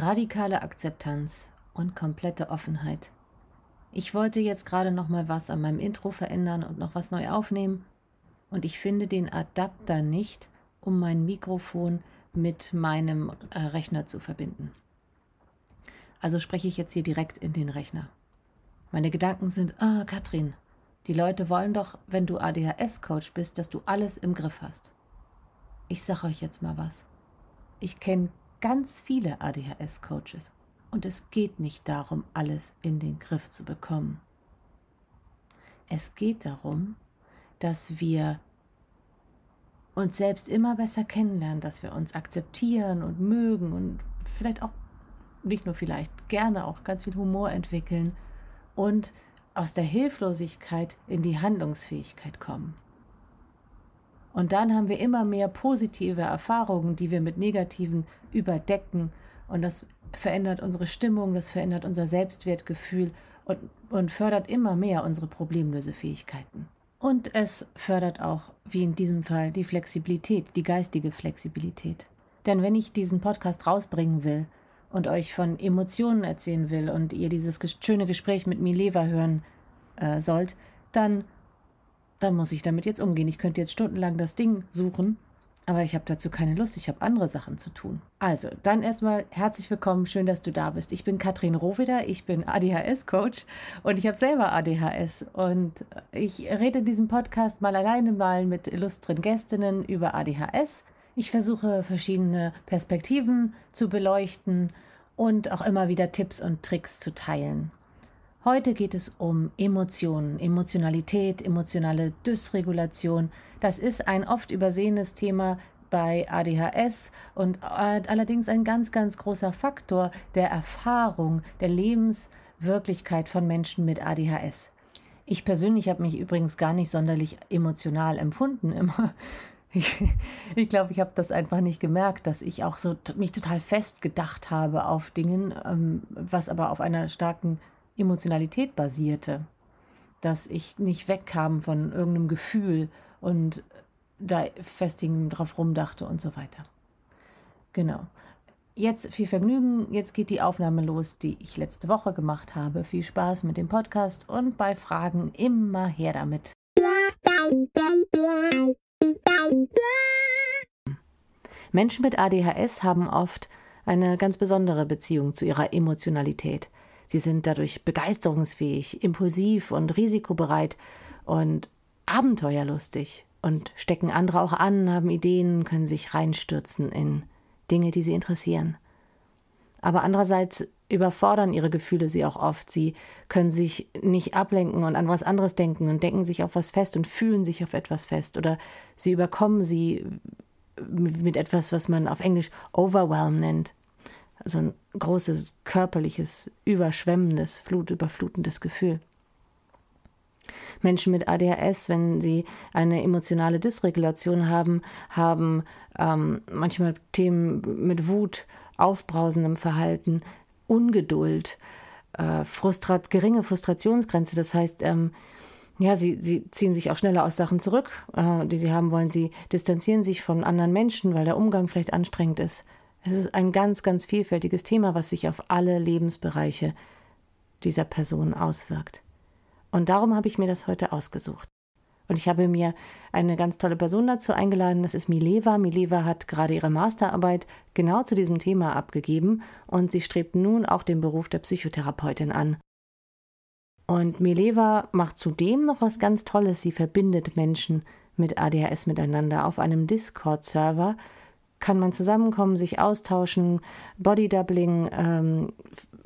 radikale Akzeptanz und komplette Offenheit. Ich wollte jetzt gerade noch mal was an meinem Intro verändern und noch was neu aufnehmen und ich finde den Adapter nicht, um mein Mikrofon mit meinem äh, Rechner zu verbinden. Also spreche ich jetzt hier direkt in den Rechner. Meine Gedanken sind, ah, oh, Katrin, die Leute wollen doch, wenn du ADHS-Coach bist, dass du alles im Griff hast. Ich sage euch jetzt mal was. Ich kenne ganz viele ADHS-Coaches und es geht nicht darum, alles in den Griff zu bekommen. Es geht darum, dass wir uns selbst immer besser kennenlernen, dass wir uns akzeptieren und mögen und vielleicht auch, nicht nur vielleicht, gerne auch ganz viel Humor entwickeln und aus der Hilflosigkeit in die Handlungsfähigkeit kommen. Und dann haben wir immer mehr positive Erfahrungen, die wir mit negativen überdecken. Und das verändert unsere Stimmung, das verändert unser Selbstwertgefühl und, und fördert immer mehr unsere Problemlösefähigkeiten. Und es fördert auch, wie in diesem Fall, die Flexibilität, die geistige Flexibilität. Denn wenn ich diesen Podcast rausbringen will und euch von Emotionen erzählen will und ihr dieses schöne Gespräch mit Mileva hören äh, sollt, dann dann muss ich damit jetzt umgehen. Ich könnte jetzt stundenlang das Ding suchen, aber ich habe dazu keine Lust. Ich habe andere Sachen zu tun. Also, dann erstmal herzlich willkommen. Schön, dass du da bist. Ich bin Katrin Rohweder. Ich bin ADHS-Coach und ich habe selber ADHS. Und ich rede in diesem Podcast mal alleine mal mit illustren Gästinnen über ADHS. Ich versuche verschiedene Perspektiven zu beleuchten und auch immer wieder Tipps und Tricks zu teilen. Heute geht es um Emotionen, Emotionalität, emotionale Dysregulation. Das ist ein oft übersehenes Thema bei ADHS und allerdings ein ganz, ganz großer Faktor der Erfahrung, der Lebenswirklichkeit von Menschen mit ADHS. Ich persönlich habe mich übrigens gar nicht sonderlich emotional empfunden immer. Ich, ich glaube, ich habe das einfach nicht gemerkt, dass ich auch so mich total fest gedacht habe auf Dingen, ähm, was aber auf einer starken Emotionalität basierte, dass ich nicht wegkam von irgendeinem Gefühl und da festigen drauf rumdachte und so weiter. Genau. Jetzt viel Vergnügen. Jetzt geht die Aufnahme los, die ich letzte Woche gemacht habe. Viel Spaß mit dem Podcast und bei Fragen immer her damit. Menschen mit ADHS haben oft eine ganz besondere Beziehung zu ihrer Emotionalität. Sie sind dadurch begeisterungsfähig, impulsiv und risikobereit und abenteuerlustig und stecken andere auch an, haben Ideen, können sich reinstürzen in Dinge, die sie interessieren. Aber andererseits überfordern ihre Gefühle sie auch oft. Sie können sich nicht ablenken und an was anderes denken und denken sich auf was fest und fühlen sich auf etwas fest oder sie überkommen sie mit etwas, was man auf Englisch Overwhelm nennt so ein großes körperliches, überschwemmendes, flutüberflutendes Gefühl. Menschen mit ADHS, wenn sie eine emotionale Dysregulation haben, haben ähm, manchmal Themen mit Wut, aufbrausendem Verhalten, Ungeduld, äh, frustrat, geringe Frustrationsgrenze. Das heißt, ähm, ja, sie, sie ziehen sich auch schneller aus Sachen zurück, äh, die sie haben wollen. Sie distanzieren sich von anderen Menschen, weil der Umgang vielleicht anstrengend ist. Es ist ein ganz, ganz vielfältiges Thema, was sich auf alle Lebensbereiche dieser Person auswirkt. Und darum habe ich mir das heute ausgesucht. Und ich habe mir eine ganz tolle Person dazu eingeladen, das ist Mileva. Mileva hat gerade ihre Masterarbeit genau zu diesem Thema abgegeben und sie strebt nun auch den Beruf der Psychotherapeutin an. Und Mileva macht zudem noch was ganz Tolles. Sie verbindet Menschen mit ADHS miteinander auf einem Discord-Server, kann man zusammenkommen, sich austauschen, Bodydoubling, ähm,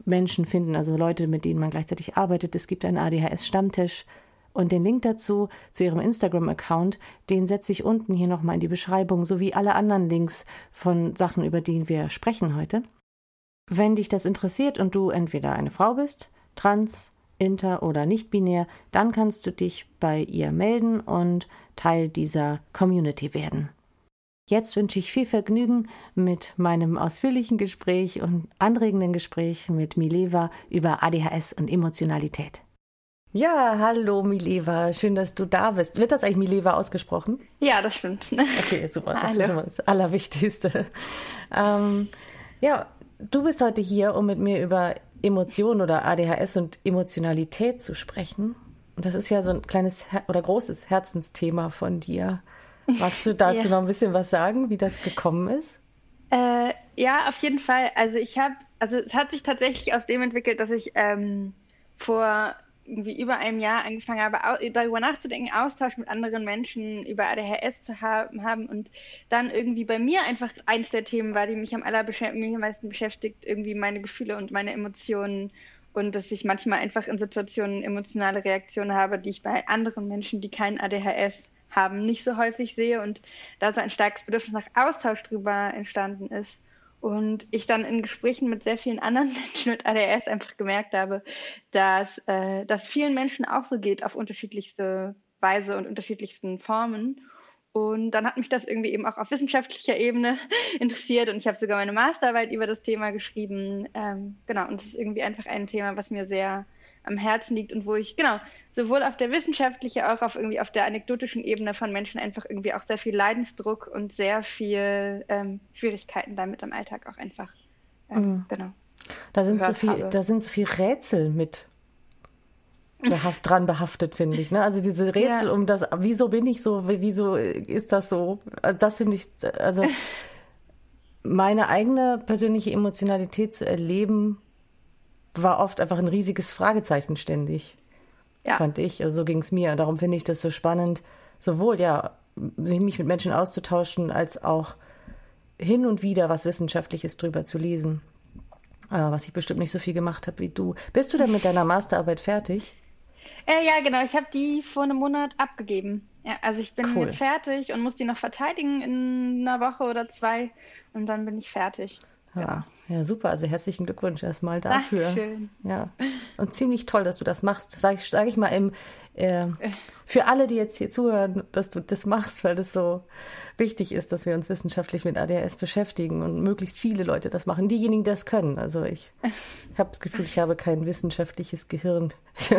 Menschen finden, also Leute, mit denen man gleichzeitig arbeitet. Es gibt einen ADHS-Stammtisch. Und den Link dazu, zu ihrem Instagram-Account, den setze ich unten hier nochmal in die Beschreibung, sowie alle anderen Links von Sachen, über die wir sprechen heute. Wenn dich das interessiert und du entweder eine Frau bist, trans, inter oder nicht binär, dann kannst du dich bei ihr melden und Teil dieser Community werden. Jetzt wünsche ich viel Vergnügen mit meinem ausführlichen Gespräch und anregenden Gespräch mit Mileva über ADHS und Emotionalität. Ja, hallo Mileva, schön, dass du da bist. Wird das eigentlich Mileva ausgesprochen? Ja, das stimmt. Okay, super, das hallo. ist schon mal das Allerwichtigste. Ähm, ja, du bist heute hier, um mit mir über Emotionen oder ADHS und Emotionalität zu sprechen. Und das ist ja so ein kleines oder großes Herzensthema von dir. Magst du dazu ja. noch ein bisschen was sagen, wie das gekommen ist? Äh, ja, auf jeden Fall. Also ich habe, also es hat sich tatsächlich aus dem entwickelt, dass ich ähm, vor irgendwie über einem Jahr angefangen habe, darüber nachzudenken, Austausch mit anderen Menschen über ADHS zu haben, haben und dann irgendwie bei mir einfach eins der Themen war, die mich am allermeisten beschäftigt, irgendwie meine Gefühle und meine Emotionen und dass ich manchmal einfach in Situationen emotionale Reaktionen habe, die ich bei anderen Menschen, die kein ADHS haben, nicht so häufig sehe und da so ein starkes Bedürfnis nach Austausch drüber entstanden ist. Und ich dann in Gesprächen mit sehr vielen anderen Menschen mit ADHS einfach gemerkt habe, dass äh, das vielen Menschen auch so geht auf unterschiedlichste Weise und unterschiedlichsten Formen. Und dann hat mich das irgendwie eben auch auf wissenschaftlicher Ebene interessiert und ich habe sogar meine Masterarbeit über das Thema geschrieben. Ähm, genau, und es ist irgendwie einfach ein Thema, was mir sehr am Herzen liegt und wo ich, genau, sowohl auf der wissenschaftlichen, auch auf irgendwie auf der anekdotischen Ebene von Menschen einfach irgendwie auch sehr viel Leidensdruck und sehr viel ähm, Schwierigkeiten damit im Alltag auch einfach. Ähm, mhm. Genau. Da sind, so viel, da sind so viel Rätsel mit behaft, dran behaftet, finde ich. Ne? Also diese Rätsel ja. um das, wieso bin ich so, wieso ist das so? Also das finde ich, also meine eigene persönliche Emotionalität zu erleben, war oft einfach ein riesiges Fragezeichen ständig. Ja. Fand ich. Also so ging es mir. Darum finde ich das so spannend, sowohl ja, sich mich mit Menschen auszutauschen, als auch hin und wieder was Wissenschaftliches drüber zu lesen. Aber was ich bestimmt nicht so viel gemacht habe wie du. Bist du denn mit deiner Masterarbeit fertig? Äh, ja, genau. Ich habe die vor einem Monat abgegeben. Ja, also ich bin cool. jetzt fertig und muss die noch verteidigen in einer Woche oder zwei und dann bin ich fertig. Ja, ja, super. Also herzlichen Glückwunsch erstmal dafür. Dankeschön. Ja. Und ziemlich toll, dass du das machst. Sage ich, sag ich mal im, äh, für alle, die jetzt hier zuhören, dass du das machst, weil das so wichtig ist, dass wir uns wissenschaftlich mit ADHS beschäftigen und möglichst viele Leute das machen. Diejenigen, die das können. Also ich, ich habe das Gefühl, ich habe kein wissenschaftliches Gehirn.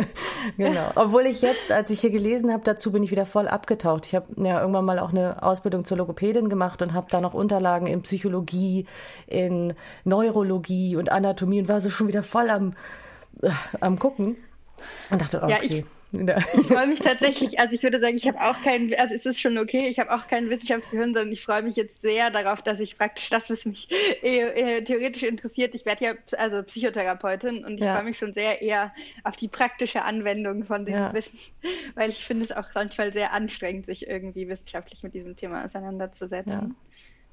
genau. Obwohl ich jetzt, als ich hier gelesen habe, dazu bin ich wieder voll abgetaucht. Ich habe ja irgendwann mal auch eine Ausbildung zur Logopädin gemacht und habe da noch Unterlagen in Psychologie, in Neurologie und Anatomie und war so schon wieder voll am, äh, am gucken und dachte, okay. Ja, ich freue mich tatsächlich, also ich würde sagen, ich habe auch keinen, also es ist schon okay, ich habe auch kein Wissenschaftsgehirn, sondern ich freue mich jetzt sehr darauf, dass ich praktisch das, was mich eher, eher theoretisch interessiert, ich werde ja also Psychotherapeutin und ich ja. freue mich schon sehr eher auf die praktische Anwendung von diesem ja. Wissen, weil ich finde es auch manchmal sehr anstrengend, sich irgendwie wissenschaftlich mit diesem Thema auseinanderzusetzen.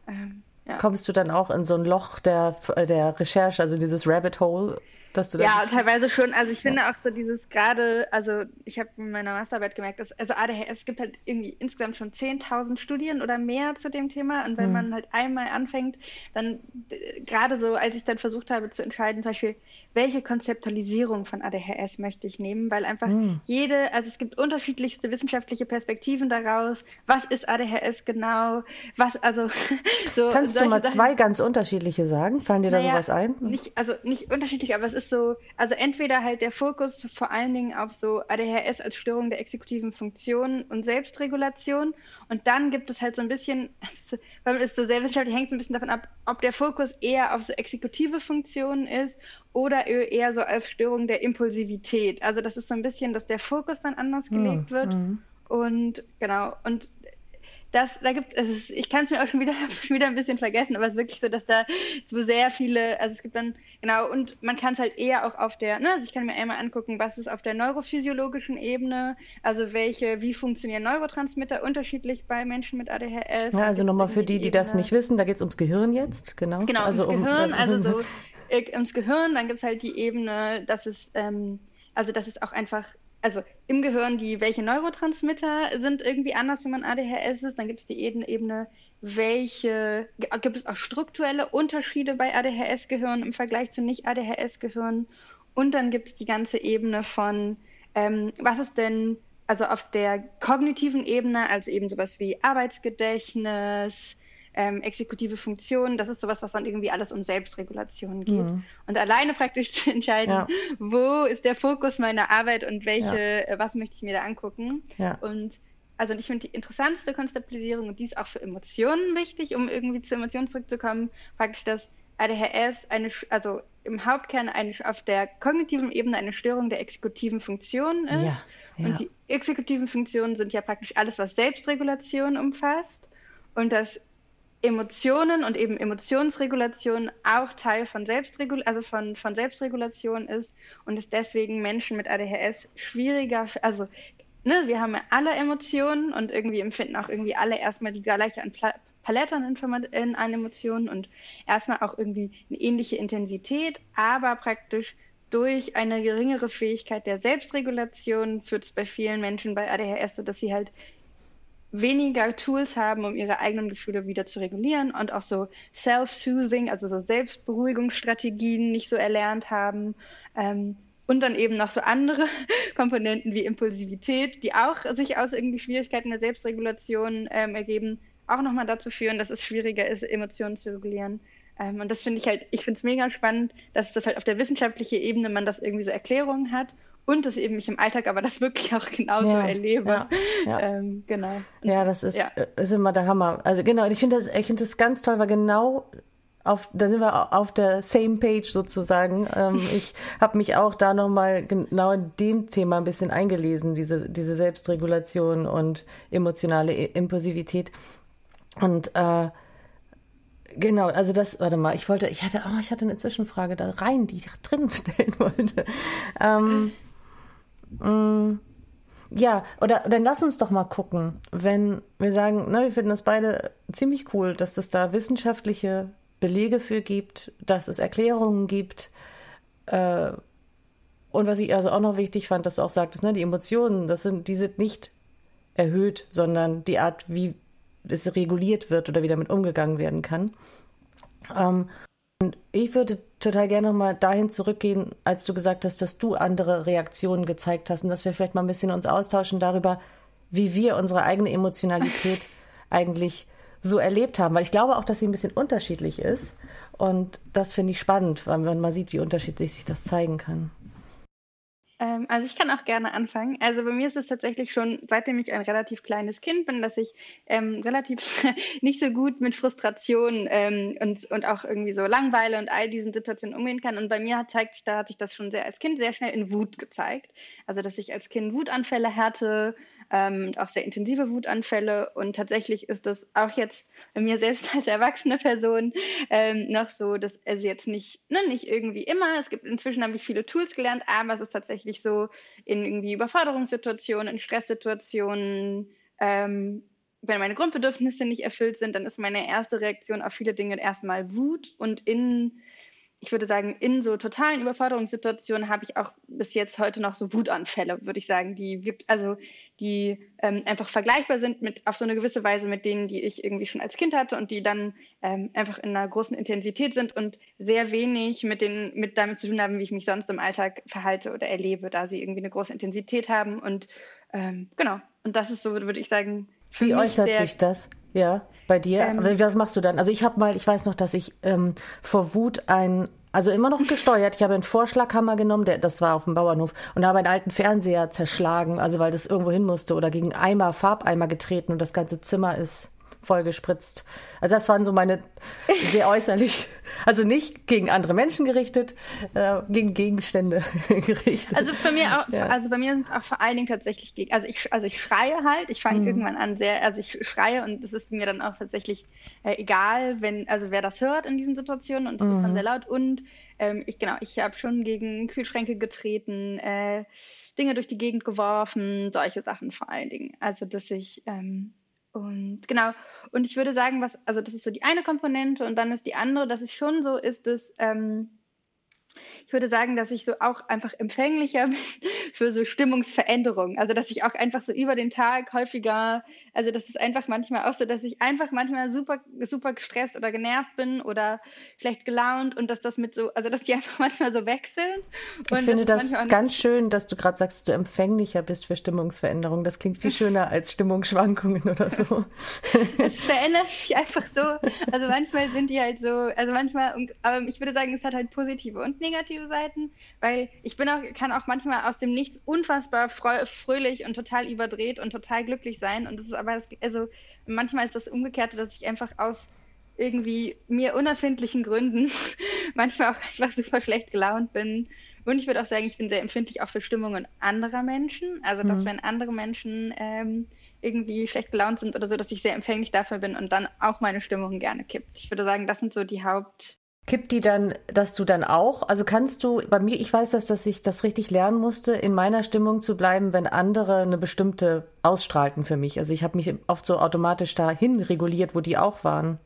Ja. Ähm, Kommst du dann auch in so ein Loch der, der Recherche, also dieses Rabbit Hole? Dass du Ja, teilweise schon. Also ich finde ja. auch so dieses gerade, also ich habe in meiner Masterarbeit gemerkt, dass also ADHS gibt halt irgendwie insgesamt schon 10.000 Studien oder mehr zu dem Thema. Und wenn mhm. man halt einmal anfängt, dann äh, gerade so, als ich dann versucht habe zu entscheiden, zum Beispiel, welche Konzeptualisierung von ADHS möchte ich nehmen, weil einfach mhm. jede, also es gibt unterschiedlichste wissenschaftliche Perspektiven daraus. Was ist ADHS genau? Was, also so. Kannst du mal Sachen. zwei ganz unterschiedliche sagen? Fallen dir da naja, sowas ein? Nicht, also nicht unterschiedlich, aber es ist so, also entweder halt der Fokus vor allen Dingen auf so ADHS als Störung der exekutiven Funktion und Selbstregulation und dann gibt es halt so ein bisschen, weil man ist so sehr wissenschaftlich, hängt es ein bisschen davon ab, ob der Fokus eher auf so exekutive Funktionen ist oder eher so als Störung der Impulsivität. Also das ist so ein bisschen, dass der Fokus dann anders hm, gelegt mhm. wird. Und genau, und das, da gibt also es, ich kann es mir auch schon wieder, schon wieder ein bisschen vergessen, aber es ist wirklich so, dass da so sehr viele, also es gibt dann, genau, und man kann es halt eher auch auf der, ne, also ich kann mir einmal angucken, was ist auf der neurophysiologischen Ebene, also welche, wie funktionieren Neurotransmitter unterschiedlich bei Menschen mit ADHS. Ja, also nochmal für die, die, die das nicht wissen, da geht es ums Gehirn jetzt, genau. Genau, also ums Gehirn, um, also so äh, ums Gehirn, dann gibt es halt die Ebene, dass es, ähm, also dass es auch einfach also im Gehirn, die, welche Neurotransmitter sind irgendwie anders, wenn man ADHS ist. Dann gibt es die Ebene, welche, gibt es auch strukturelle Unterschiede bei ADHS-Gehirn im Vergleich zu Nicht-ADHS-Gehirn. Und dann gibt es die ganze Ebene von, ähm, was ist denn, also auf der kognitiven Ebene, also eben sowas wie Arbeitsgedächtnis, ähm, exekutive Funktionen, das ist sowas, was dann irgendwie alles um Selbstregulation geht. Mhm. Und alleine praktisch zu entscheiden, ja. wo ist der Fokus meiner Arbeit und welche, ja. äh, was möchte ich mir da angucken. Ja. Und also ich finde die interessanteste Konzeptualisierung, und die ist auch für Emotionen wichtig, um irgendwie zu Emotionen zurückzukommen, praktisch das ADHS eine, also im Hauptkern eine, auf der kognitiven Ebene eine Störung der exekutiven Funktionen ist. Ja, ja. Und die exekutiven Funktionen sind ja praktisch alles, was Selbstregulation umfasst. Und dass Emotionen und eben Emotionsregulation auch Teil von, Selbstregul also von, von Selbstregulation ist und es deswegen Menschen mit ADHS schwieriger, also ne, wir haben ja alle Emotionen und irgendwie empfinden auch irgendwie alle erstmal die gleiche Palette an, Inform an Emotionen und erstmal auch irgendwie eine ähnliche Intensität, aber praktisch durch eine geringere Fähigkeit der Selbstregulation führt es bei vielen Menschen bei ADHS so, dass sie halt weniger Tools haben, um ihre eigenen Gefühle wieder zu regulieren und auch so Self-Soothing, also so Selbstberuhigungsstrategien nicht so erlernt haben. Ähm, und dann eben noch so andere Komponenten wie Impulsivität, die auch sich aus irgendwie Schwierigkeiten der Selbstregulation ähm, ergeben, auch nochmal dazu führen, dass es schwieriger ist, Emotionen zu regulieren. Ähm, und das finde ich halt, ich finde es mega spannend, dass das halt auf der wissenschaftlichen Ebene man das irgendwie so Erklärungen hat und dass eben ich im Alltag aber das wirklich auch genauso ja, erlebe. Ja, ja. Ähm, genau. Ja, das ist, ja. ist immer der Hammer. Also genau, ich finde das, ich finde das ganz toll, weil genau auf, da sind wir auf der same page sozusagen. Ähm, ich habe mich auch da nochmal genau in dem Thema ein bisschen eingelesen, diese, diese Selbstregulation und emotionale Impulsivität. Und äh, genau, also das, warte mal, ich wollte, ich hatte, oh, ich hatte eine Zwischenfrage da rein, die ich drin stellen wollte. Ähm, mh, mm, ja, oder dann lass uns doch mal gucken, wenn wir sagen, ne, wir finden das beide ziemlich cool, dass es da wissenschaftliche Belege für gibt, dass es Erklärungen gibt. Äh, und was ich also auch noch wichtig fand, dass du auch sagtest, ne, die Emotionen, das sind, die sind nicht erhöht, sondern die Art, wie es reguliert wird oder wie damit umgegangen werden kann. Ähm, und ich würde total gerne nochmal dahin zurückgehen, als du gesagt hast, dass du andere Reaktionen gezeigt hast und dass wir vielleicht mal ein bisschen uns austauschen darüber, wie wir unsere eigene Emotionalität eigentlich so erlebt haben. Weil ich glaube auch, dass sie ein bisschen unterschiedlich ist. Und das finde ich spannend, weil man mal sieht, wie unterschiedlich sich das zeigen kann. Ähm, also ich kann auch gerne anfangen. Also bei mir ist es tatsächlich schon, seitdem ich ein relativ kleines Kind bin, dass ich ähm, relativ nicht so gut mit Frustration ähm, und, und auch irgendwie so Langweile und all diesen Situationen umgehen kann. Und bei mir zeigt sich, da hat sich das schon sehr als Kind sehr schnell in Wut gezeigt. Also dass ich als Kind Wutanfälle hatte, ähm, auch sehr intensive Wutanfälle. Und tatsächlich ist das auch jetzt bei mir selbst als erwachsene Person ähm, noch so, dass also jetzt nicht, ne, nicht irgendwie immer. Es gibt inzwischen habe ich viele Tools gelernt, aber es ist tatsächlich so in irgendwie Überforderungssituationen, in Stresssituationen, ähm, wenn meine Grundbedürfnisse nicht erfüllt sind, dann ist meine erste Reaktion auf viele Dinge erstmal Wut und in ich würde sagen, in so totalen Überforderungssituationen habe ich auch bis jetzt heute noch so Wutanfälle, würde ich sagen, die also die ähm, einfach vergleichbar sind mit auf so eine gewisse Weise mit denen, die ich irgendwie schon als Kind hatte und die dann ähm, einfach in einer großen Intensität sind und sehr wenig mit den mit damit zu tun haben, wie ich mich sonst im Alltag verhalte oder erlebe, da sie irgendwie eine große Intensität haben und ähm, genau. Und das ist so, würde ich sagen. Wie äußert der, sich das? Ja, bei dir? Ähm, Was machst du dann? Also ich habe mal, ich weiß noch, dass ich ähm, vor Wut ein, also immer noch gesteuert. Ich habe einen Vorschlaghammer genommen, der, das war auf dem Bauernhof, und habe einen alten Fernseher zerschlagen, also weil das irgendwo hin musste oder gegen Eimer, Farbeimer getreten und das ganze Zimmer ist voll gespritzt. Also das waren so meine sehr äußerlich, also nicht gegen andere Menschen gerichtet, äh, gegen Gegenstände gerichtet. Also bei mir auch, ja. also bei mir sind auch vor allen Dingen tatsächlich gegen, also ich, also ich schreie halt, ich fange mhm. irgendwann an sehr, also ich schreie und es ist mir dann auch tatsächlich äh, egal, wenn, also wer das hört in diesen Situationen und es mhm. ist dann mhm. sehr laut und ähm, ich genau, ich habe schon gegen Kühlschränke getreten, äh, Dinge durch die Gegend geworfen, solche Sachen vor allen Dingen. Also dass ich ähm, und genau, und ich würde sagen, was, also das ist so die eine Komponente und dann ist die andere, dass es schon so ist, dass ähm, ich würde sagen, dass ich so auch einfach empfänglicher bin für so Stimmungsveränderungen. Also, dass ich auch einfach so über den Tag häufiger, also das ist einfach manchmal auch so, dass ich einfach manchmal super, super gestresst oder genervt bin oder vielleicht gelaunt und dass das mit so, also dass die einfach manchmal so wechseln. Ich finde das, das ganz schön, dass du gerade sagst, dass du empfänglicher bist für Stimmungsveränderungen. Das klingt viel schöner als Stimmungsschwankungen oder so. Es verändert sich einfach so. Also manchmal sind die halt so, also manchmal, aber ich würde sagen, es hat halt positive und negative Seiten, weil ich bin auch, kann auch manchmal aus dem Nichts unfassbar fröhlich und total überdreht und total glücklich sein. Und das ist aber, das, also manchmal ist das Umgekehrte, dass ich einfach aus irgendwie mir unerfindlichen Gründen manchmal auch einfach super schlecht gelaunt bin. Und ich würde auch sagen, ich bin sehr empfindlich auch für Stimmungen anderer Menschen. Also, dass mhm. wenn andere Menschen ähm, irgendwie schlecht gelaunt sind oder so, dass ich sehr empfänglich dafür bin und dann auch meine Stimmung gerne kippt. Ich würde sagen, das sind so die Haupt, Kippt die dann, dass du dann auch, also kannst du, bei mir, ich weiß das, dass ich das richtig lernen musste, in meiner Stimmung zu bleiben, wenn andere eine bestimmte ausstrahlten für mich. Also ich habe mich oft so automatisch dahin reguliert, wo die auch waren.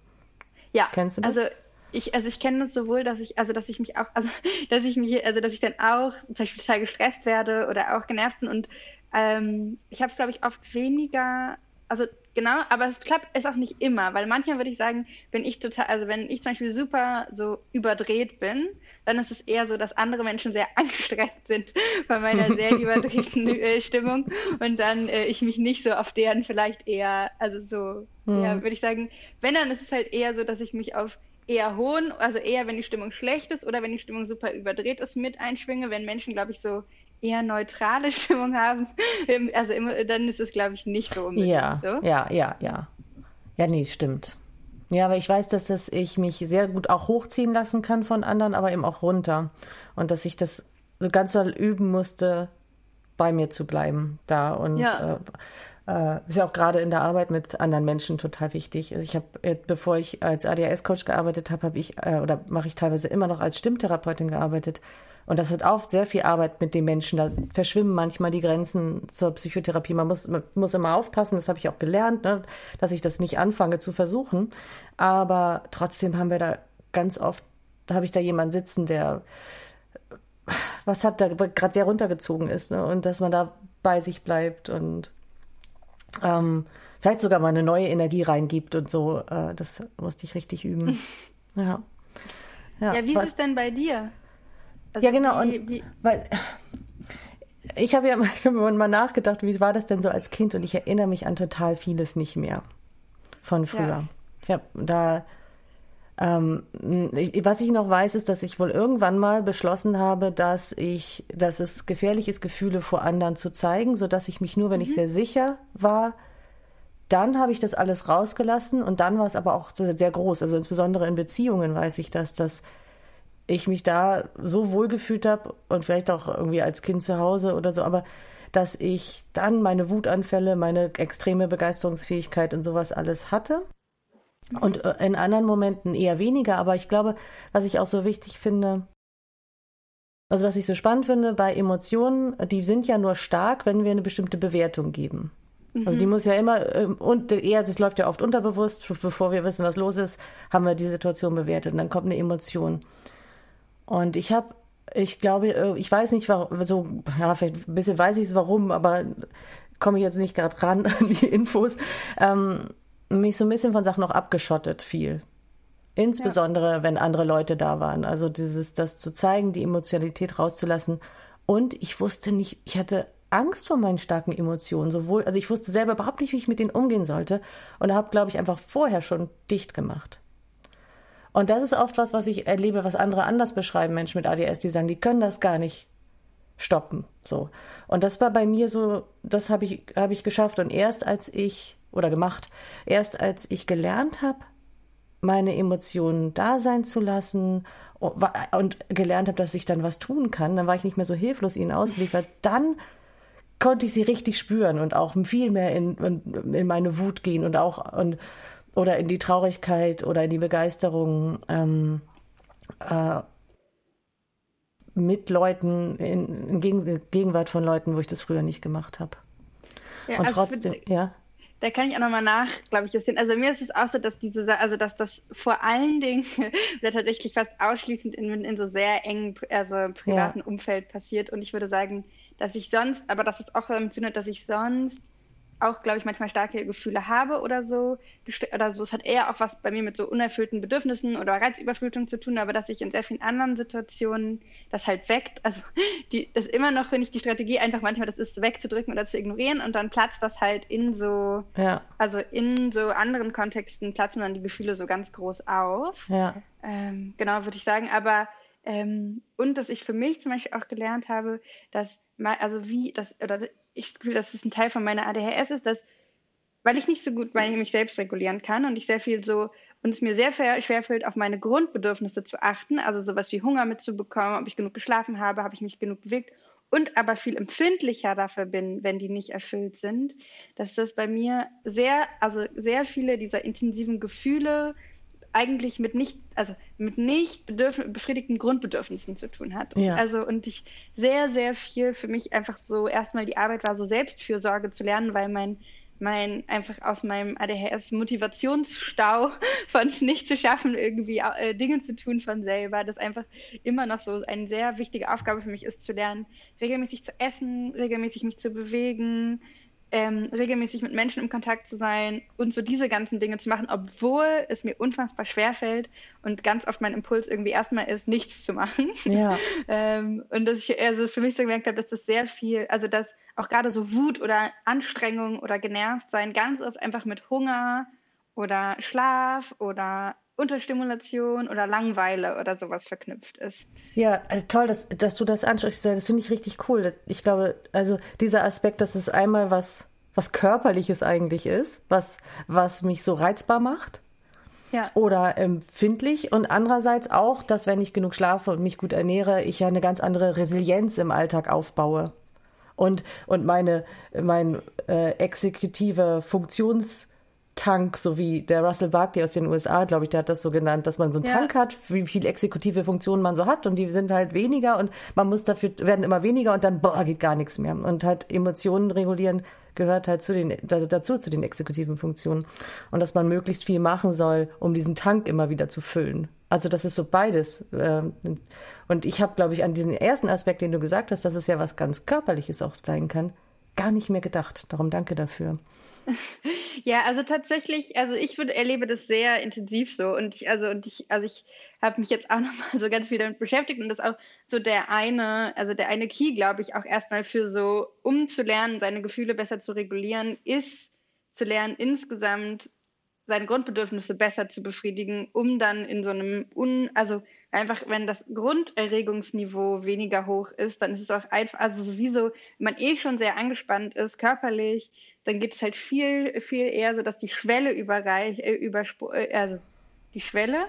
Ja. Kennst du das? Also ich, also ich kenne das sowohl, dass ich, also dass ich mich auch, also dass ich mich, also dass ich dann auch zum Beispiel total gestresst werde oder auch genervt bin und ähm, ich habe es, glaube ich, oft weniger, also Genau, aber es klappt es auch nicht immer, weil manchmal würde ich sagen, wenn ich total, also wenn ich zum Beispiel super so überdreht bin, dann ist es eher so, dass andere Menschen sehr angestrengt sind von meiner sehr überdrehten äh, Stimmung und dann äh, ich mich nicht so auf deren vielleicht eher, also so, hm. ja, würde ich sagen, wenn dann ist es halt eher so, dass ich mich auf eher hohen, also eher wenn die Stimmung schlecht ist oder wenn die Stimmung super überdreht ist, mit einschwinge, wenn Menschen, glaube ich, so eher neutrale Stimmung haben, also immer, dann ist es, glaube ich, nicht so unbedingt ja, so. Ja, ja, ja. Ja, nee, stimmt. Ja, aber ich weiß, dass das ich mich sehr gut auch hochziehen lassen kann von anderen, aber eben auch runter. Und dass ich das so ganz doll üben musste, bei mir zu bleiben da. Und ja. äh, äh, ist ja auch gerade in der Arbeit mit anderen Menschen total wichtig. Also ich habe, bevor ich als ADHS-Coach gearbeitet habe, habe ich, äh, oder mache ich teilweise immer noch als Stimmtherapeutin gearbeitet und das hat auch sehr viel Arbeit mit den Menschen. Da verschwimmen manchmal die Grenzen zur Psychotherapie. Man muss, man muss immer aufpassen, das habe ich auch gelernt, ne, dass ich das nicht anfange zu versuchen. Aber trotzdem haben wir da ganz oft, da habe ich da jemanden sitzen, der was hat da gerade sehr runtergezogen ist. Ne? Und dass man da bei sich bleibt und ähm, vielleicht sogar mal eine neue Energie reingibt und so. Äh, das musste ich richtig üben. Ja. Ja, ja wie ist es denn bei dir? Also ja, genau. Wie, und wie? weil ich habe ja mal nachgedacht, wie war das denn so als Kind? Und ich erinnere mich an total vieles nicht mehr von früher. Ja. Ich habe da, ähm, was ich noch weiß, ist, dass ich wohl irgendwann mal beschlossen habe, dass ich, dass es gefährlich ist, Gefühle vor anderen zu zeigen, so dass ich mich nur, wenn mhm. ich sehr sicher war, dann habe ich das alles rausgelassen und dann war es aber auch sehr groß. Also insbesondere in Beziehungen weiß ich, dass das ich mich da so wohl gefühlt habe und vielleicht auch irgendwie als Kind zu Hause oder so, aber dass ich dann meine Wutanfälle, meine extreme Begeisterungsfähigkeit und sowas alles hatte. Und äh, in anderen Momenten eher weniger, aber ich glaube, was ich auch so wichtig finde, also was ich so spannend finde bei Emotionen, die sind ja nur stark, wenn wir eine bestimmte Bewertung geben. Also die mhm. muss ja immer, ähm, und eher, das läuft ja oft unterbewusst, bevor wir wissen, was los ist, haben wir die Situation bewertet und dann kommt eine Emotion. Und ich habe, ich glaube, äh, ich weiß nicht, warum, so, ja, vielleicht ein bisschen weiß ich es warum, aber komme ich jetzt nicht gerade ran an die Infos, ähm, mich so ein bisschen von Sachen noch abgeschottet viel. Insbesondere, ja. wenn andere Leute da waren. Also dieses, das zu zeigen, die Emotionalität rauszulassen. Und ich wusste nicht, ich hatte Angst vor meinen starken Emotionen, sowohl, also ich wusste selber überhaupt nicht, wie ich mit denen umgehen sollte und habe, glaube ich, einfach vorher schon dicht gemacht. Und das ist oft was, was ich erlebe, was andere anders beschreiben, Menschen mit ADS, die sagen, die können das gar nicht stoppen. So. Und das war bei mir so, das habe ich, habe ich geschafft. Und erst als ich, oder gemacht, erst als ich gelernt habe, meine Emotionen da sein zu lassen und gelernt habe, dass ich dann was tun kann, dann war ich nicht mehr so hilflos ihnen ausgeliefert, dann konnte ich sie richtig spüren und auch viel mehr in, in, in meine Wut gehen und auch und oder in die Traurigkeit oder in die Begeisterung ähm, äh, mit Leuten, in, in Gegen Gegenwart von Leuten, wo ich das früher nicht gemacht habe. Ja, Und also trotzdem, find, ja. Da kann ich auch nochmal nach, glaube ich, sehen. Also mir ist es auch so, dass diese, also dass das vor allen Dingen oder tatsächlich fast ausschließend in, in so sehr engen, also privaten ja. Umfeld passiert. Und ich würde sagen, dass ich sonst, aber das ist auch damit zu tun, dass ich sonst auch, glaube ich, manchmal starke Gefühle habe oder so. Oder so. Es hat eher auch was bei mir mit so unerfüllten Bedürfnissen oder Reizüberflutung zu tun, aber dass ich in sehr vielen anderen Situationen das halt weckt. Also die, das immer noch, finde ich, die Strategie einfach manchmal, das ist wegzudrücken oder zu ignorieren und dann platzt das halt in so, ja. also in so anderen Kontexten platzen dann die Gefühle so ganz groß auf. Ja. Ähm, genau, würde ich sagen. Aber ähm, und dass ich für mich zum Beispiel auch gelernt habe, dass also wie das oder ich das Gefühl, dass es ein Teil von meiner ADHS ist, dass, weil ich nicht so gut mich selbst regulieren kann und ich sehr viel so und es mir sehr schwerfällt, auf meine Grundbedürfnisse zu achten, also sowas wie Hunger mitzubekommen, ob ich genug geschlafen habe, habe ich mich genug bewegt und aber viel empfindlicher dafür bin, wenn die nicht erfüllt sind, dass das bei mir sehr, also sehr viele dieser intensiven Gefühle eigentlich mit nicht, also mit nicht befriedigten Grundbedürfnissen zu tun hat. Ja. Also und ich sehr, sehr viel für mich einfach so erstmal die Arbeit war, so Selbstfürsorge zu lernen, weil mein mein einfach aus meinem ADHS Motivationsstau von es nicht zu schaffen, irgendwie äh, Dinge zu tun von selber, das einfach immer noch so eine sehr wichtige Aufgabe für mich ist, zu lernen, regelmäßig zu essen, regelmäßig mich zu bewegen, ähm, regelmäßig mit Menschen im Kontakt zu sein und so diese ganzen Dinge zu machen, obwohl es mir unfassbar schwer fällt und ganz oft mein Impuls irgendwie erstmal ist, nichts zu machen. Ja. ähm, und dass ich also für mich so gemerkt habe, dass das sehr viel, also dass auch gerade so Wut oder Anstrengung oder genervt sein ganz oft einfach mit Hunger oder Schlaf oder Unterstimulation oder Langweile oder sowas verknüpft ist. Ja, äh, toll, dass, dass du das ansprichst. Das finde ich richtig cool. Ich glaube, also dieser Aspekt, dass es einmal was, was Körperliches eigentlich ist, was, was mich so reizbar macht. Ja. Oder empfindlich und andererseits auch, dass wenn ich genug schlafe und mich gut ernähre, ich ja eine ganz andere Resilienz im Alltag aufbaue und, und meine, mein äh, exekutive Funktions Tank, so wie der Russell Barkley aus den USA, glaube ich, der hat das so genannt, dass man so einen ja. Tank hat, wie viel exekutive Funktionen man so hat und die sind halt weniger und man muss dafür, werden immer weniger und dann, boah, geht gar nichts mehr. Und halt Emotionen regulieren gehört halt zu den, dazu, zu den exekutiven Funktionen. Und dass man möglichst viel machen soll, um diesen Tank immer wieder zu füllen. Also das ist so beides. Ähm, und ich habe, glaube ich, an diesen ersten Aspekt, den du gesagt hast, dass es ja was ganz Körperliches auch sein kann, gar nicht mehr gedacht. Darum danke dafür. Ja, also tatsächlich, also ich würde, erlebe das sehr intensiv so und ich, also und ich, also ich habe mich jetzt auch nochmal so ganz viel damit beschäftigt und das auch so der eine, also der eine Key, glaube ich, auch erstmal für so, um zu lernen, seine Gefühle besser zu regulieren, ist zu lernen, insgesamt seine Grundbedürfnisse besser zu befriedigen, um dann in so einem un, also einfach, wenn das Grunderregungsniveau weniger hoch ist, dann ist es auch einfach, also sowieso, wenn man eh schon sehr angespannt ist, körperlich, dann geht es halt viel, viel eher so, dass die Schwelle überreich, äh, überspur, äh, also die Schwelle,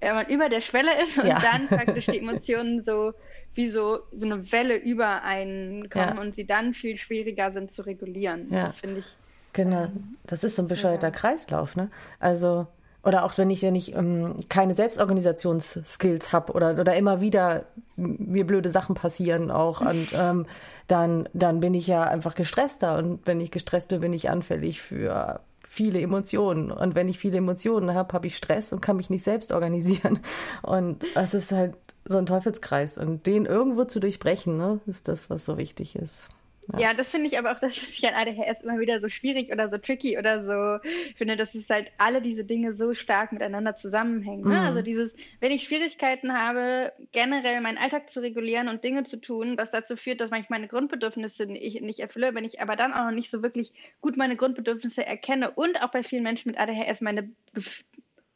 äh, man über der Schwelle ist und ja. dann praktisch die Emotionen so wie so, so eine Welle über einen kommen ja. und sie dann viel schwieriger sind zu regulieren. Ja. Das finde ich. Genau, ähm, das ist so ein bescheuerter Kreislauf, ne? Also oder auch wenn ich, wenn ich ähm, keine Selbstorganisationsskills habe oder, oder immer wieder mir blöde Sachen passieren auch, und, ähm, dann, dann bin ich ja einfach gestresster. Und wenn ich gestresst bin, bin ich anfällig für viele Emotionen. Und wenn ich viele Emotionen habe, habe ich Stress und kann mich nicht selbst organisieren. Und es ist halt so ein Teufelskreis. Und den irgendwo zu durchbrechen, ne, ist das, was so wichtig ist. Ja. ja, das finde ich aber auch, dass ich an ADHS immer wieder so schwierig oder so tricky oder so finde, dass es halt alle diese Dinge so stark miteinander zusammenhängen. Ne? Mhm. Also dieses, wenn ich Schwierigkeiten habe, generell meinen Alltag zu regulieren und Dinge zu tun, was dazu führt, dass ich meine Grundbedürfnisse nicht, nicht erfülle, wenn ich aber dann auch noch nicht so wirklich gut meine Grundbedürfnisse erkenne und auch bei vielen Menschen mit ADHS meine Gef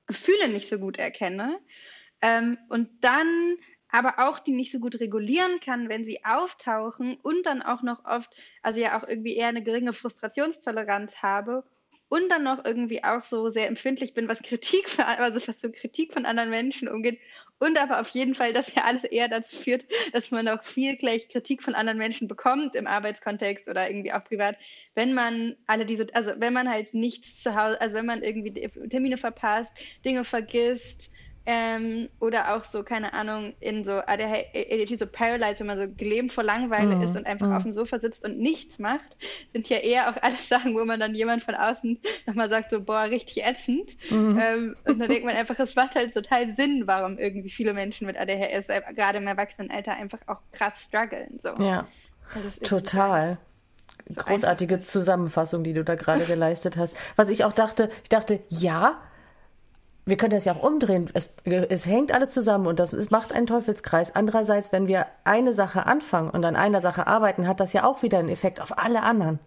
Gefühle nicht so gut erkenne. Ähm, und dann aber auch die nicht so gut regulieren kann, wenn sie auftauchen und dann auch noch oft, also ja auch irgendwie eher eine geringe Frustrationstoleranz habe und dann noch irgendwie auch so sehr empfindlich bin, was Kritik, also was so Kritik von anderen Menschen umgeht und aber auf jeden Fall, dass ja alles eher dazu führt, dass man auch viel gleich Kritik von anderen Menschen bekommt im Arbeitskontext oder irgendwie auch privat, wenn man alle diese, also wenn man halt nichts zu Hause, also wenn man irgendwie Termine verpasst, Dinge vergisst, ähm, oder auch so, keine Ahnung, in so ADHD, so Paralyzed, wenn man so gelähmt vor Langeweile mhm. ist und einfach mhm. auf dem Sofa sitzt und nichts macht, sind ja eher auch alles Sachen, wo man dann jemand von außen nochmal sagt, so, boah, richtig ätzend. Mhm. Ähm, und dann denkt man einfach, es macht halt total Sinn, warum irgendwie viele Menschen mit ADHS, äh, gerade im Erwachsenenalter, einfach auch krass strugglen. So. Ja, total. So Großartige. Zusammenfassung, die du da gerade geleistet hast. Was ich auch dachte, ich dachte, ja, wir können das ja auch umdrehen. Es, es hängt alles zusammen und das es macht einen Teufelskreis. Andererseits, wenn wir eine Sache anfangen und an einer Sache arbeiten, hat das ja auch wieder einen Effekt auf alle anderen.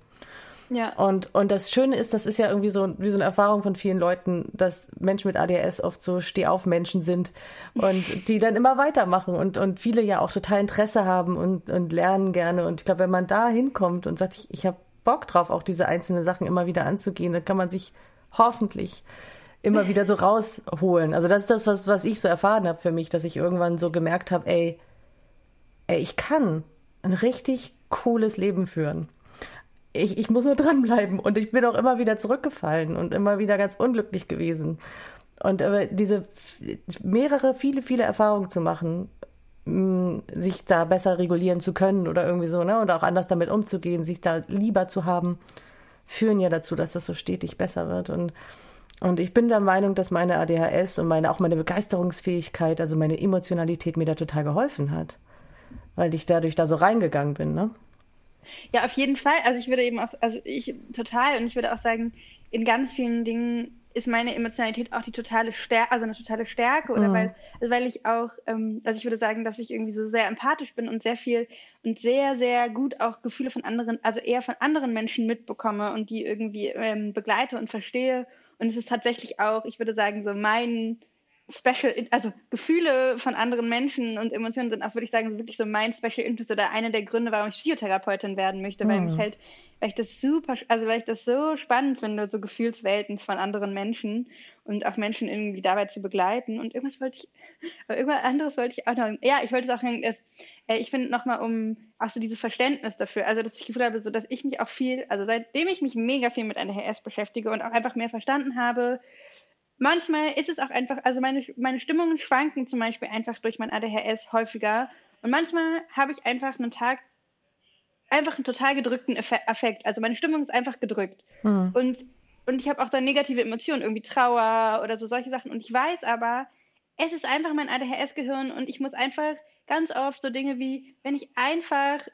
Ja. Und, und das Schöne ist, das ist ja irgendwie so wie so eine Erfahrung von vielen Leuten, dass Menschen mit ADHS oft so Stehaufmenschen sind und die dann immer weitermachen und, und viele ja auch total Interesse haben und, und lernen gerne. Und ich glaube, wenn man da hinkommt und sagt, ich, ich habe Bock drauf, auch diese einzelnen Sachen immer wieder anzugehen, dann kann man sich hoffentlich immer wieder so rausholen. Also das ist das, was, was ich so erfahren habe für mich, dass ich irgendwann so gemerkt habe, ey, ey, ich kann ein richtig cooles Leben führen. Ich, ich muss nur dranbleiben und ich bin auch immer wieder zurückgefallen und immer wieder ganz unglücklich gewesen. Und aber diese mehrere, viele, viele Erfahrungen zu machen, mh, sich da besser regulieren zu können oder irgendwie so, ne? Und auch anders damit umzugehen, sich da lieber zu haben, führen ja dazu, dass das so stetig besser wird. Und und ich bin der Meinung, dass meine ADHS und meine, auch meine Begeisterungsfähigkeit, also meine Emotionalität mir da total geholfen hat. Weil ich dadurch da so reingegangen bin, ne? Ja, auf jeden Fall. Also ich würde eben auch, also ich total und ich würde auch sagen, in ganz vielen Dingen ist meine Emotionalität auch die totale Stärke, also eine totale Stärke, oder mhm. weil, also weil ich auch, ähm, also ich würde sagen, dass ich irgendwie so sehr empathisch bin und sehr viel und sehr, sehr gut auch Gefühle von anderen, also eher von anderen Menschen mitbekomme und die irgendwie ähm, begleite und verstehe und es ist tatsächlich auch, ich würde sagen, so mein Special, also Gefühle von anderen Menschen und Emotionen sind auch, würde ich sagen, wirklich so mein Special Interest oder einer der Gründe, warum ich Psychotherapeutin werden möchte, weil mich hm. halt, weil ich das super, also weil ich das so spannend finde, so Gefühlswelten von anderen Menschen und auch Menschen irgendwie dabei zu begleiten. Und irgendwas wollte ich, aber irgendwas anderes wollte ich auch noch, ja, ich wollte es auch, äh, ich finde nochmal um auch so dieses Verständnis dafür, also dass ich Gefühl habe, so dass ich mich auch viel, also seitdem ich mich mega viel mit einer HS beschäftige und auch einfach mehr verstanden habe, manchmal ist es auch einfach, also meine, meine Stimmungen schwanken zum Beispiel einfach durch mein ADHS häufiger. Und manchmal habe ich einfach einen Tag, einfach einen total gedrückten Affekt. Also meine Stimmung ist einfach gedrückt. Mhm. Und, und ich habe auch dann negative Emotionen, irgendwie Trauer oder so solche Sachen. Und ich weiß aber, es ist einfach mein ADHS-Gehirn und ich muss einfach ganz oft so Dinge wie, wenn ich einfach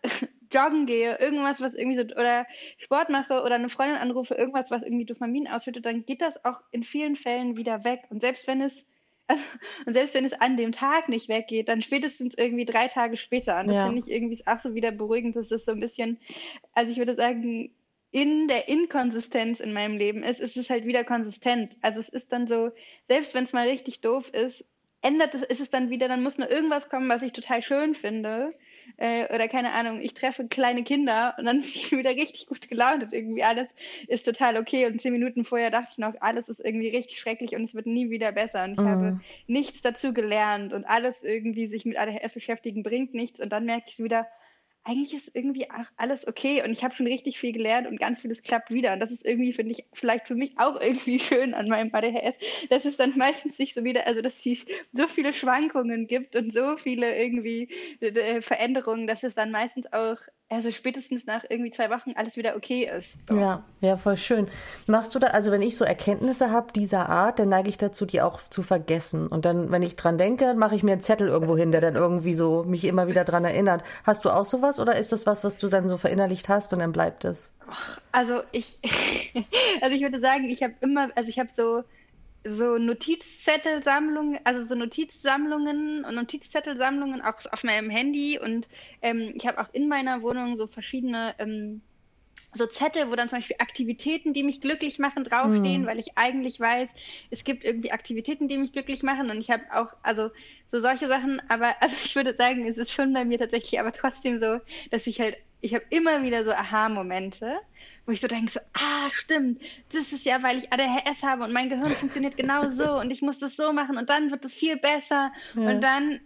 joggen gehe, irgendwas, was irgendwie so, oder Sport mache oder eine Freundin anrufe, irgendwas, was irgendwie Dopamin ausschüttet, dann geht das auch in vielen Fällen wieder weg. Und selbst wenn es, also, und selbst wenn es an dem Tag nicht weggeht, dann spätestens irgendwie drei Tage später. Und das ja. finde ich irgendwie auch so wieder beruhigend. Das ist so ein bisschen, also ich würde sagen, in der Inkonsistenz in meinem Leben ist, ist es halt wieder konsistent. Also es ist dann so, selbst wenn es mal richtig doof ist, ändert es, ist es dann wieder, dann muss nur irgendwas kommen, was ich total schön finde. Äh, oder keine Ahnung, ich treffe kleine Kinder und dann bin ich wieder richtig gut gelaunt und irgendwie alles ist total okay. Und zehn Minuten vorher dachte ich noch, alles ist irgendwie richtig schrecklich und es wird nie wieder besser. Und ich mhm. habe nichts dazu gelernt und alles irgendwie sich mit ADHS beschäftigen bringt nichts. Und dann merke ich es wieder, eigentlich ist irgendwie alles okay und ich habe schon richtig viel gelernt und ganz vieles klappt wieder. Und das ist irgendwie, finde ich, vielleicht für mich auch irgendwie schön an meinem ADHS, dass es dann meistens nicht so wieder, also dass es so viele Schwankungen gibt und so viele irgendwie äh, Veränderungen, dass es dann meistens auch also spätestens nach irgendwie zwei Wochen alles wieder okay ist. So. Ja, ja, voll schön. Machst du da, also wenn ich so Erkenntnisse habe dieser Art, dann neige ich dazu, die auch zu vergessen. Und dann, wenn ich dran denke, mache ich mir einen Zettel irgendwo hin, der dann irgendwie so mich immer wieder dran erinnert. Hast du auch sowas oder ist das was, was du dann so verinnerlicht hast und dann bleibt es? Also ich, also ich würde sagen, ich habe immer, also ich habe so so Notizzettelsammlungen, also so Notizsammlungen und Notizzettelsammlungen auch auf meinem Handy und ähm, ich habe auch in meiner Wohnung so verschiedene ähm, so Zettel, wo dann zum Beispiel Aktivitäten, die mich glücklich machen, draufstehen, mhm. weil ich eigentlich weiß, es gibt irgendwie Aktivitäten, die mich glücklich machen und ich habe auch, also so solche Sachen, aber also ich würde sagen, es ist schon bei mir tatsächlich aber trotzdem so, dass ich halt, ich habe immer wieder so Aha-Momente wo ich so denke, so, ah, stimmt, das ist ja, weil ich ADHS habe und mein Gehirn funktioniert genau so und ich muss das so machen und dann wird es viel besser ja. und dann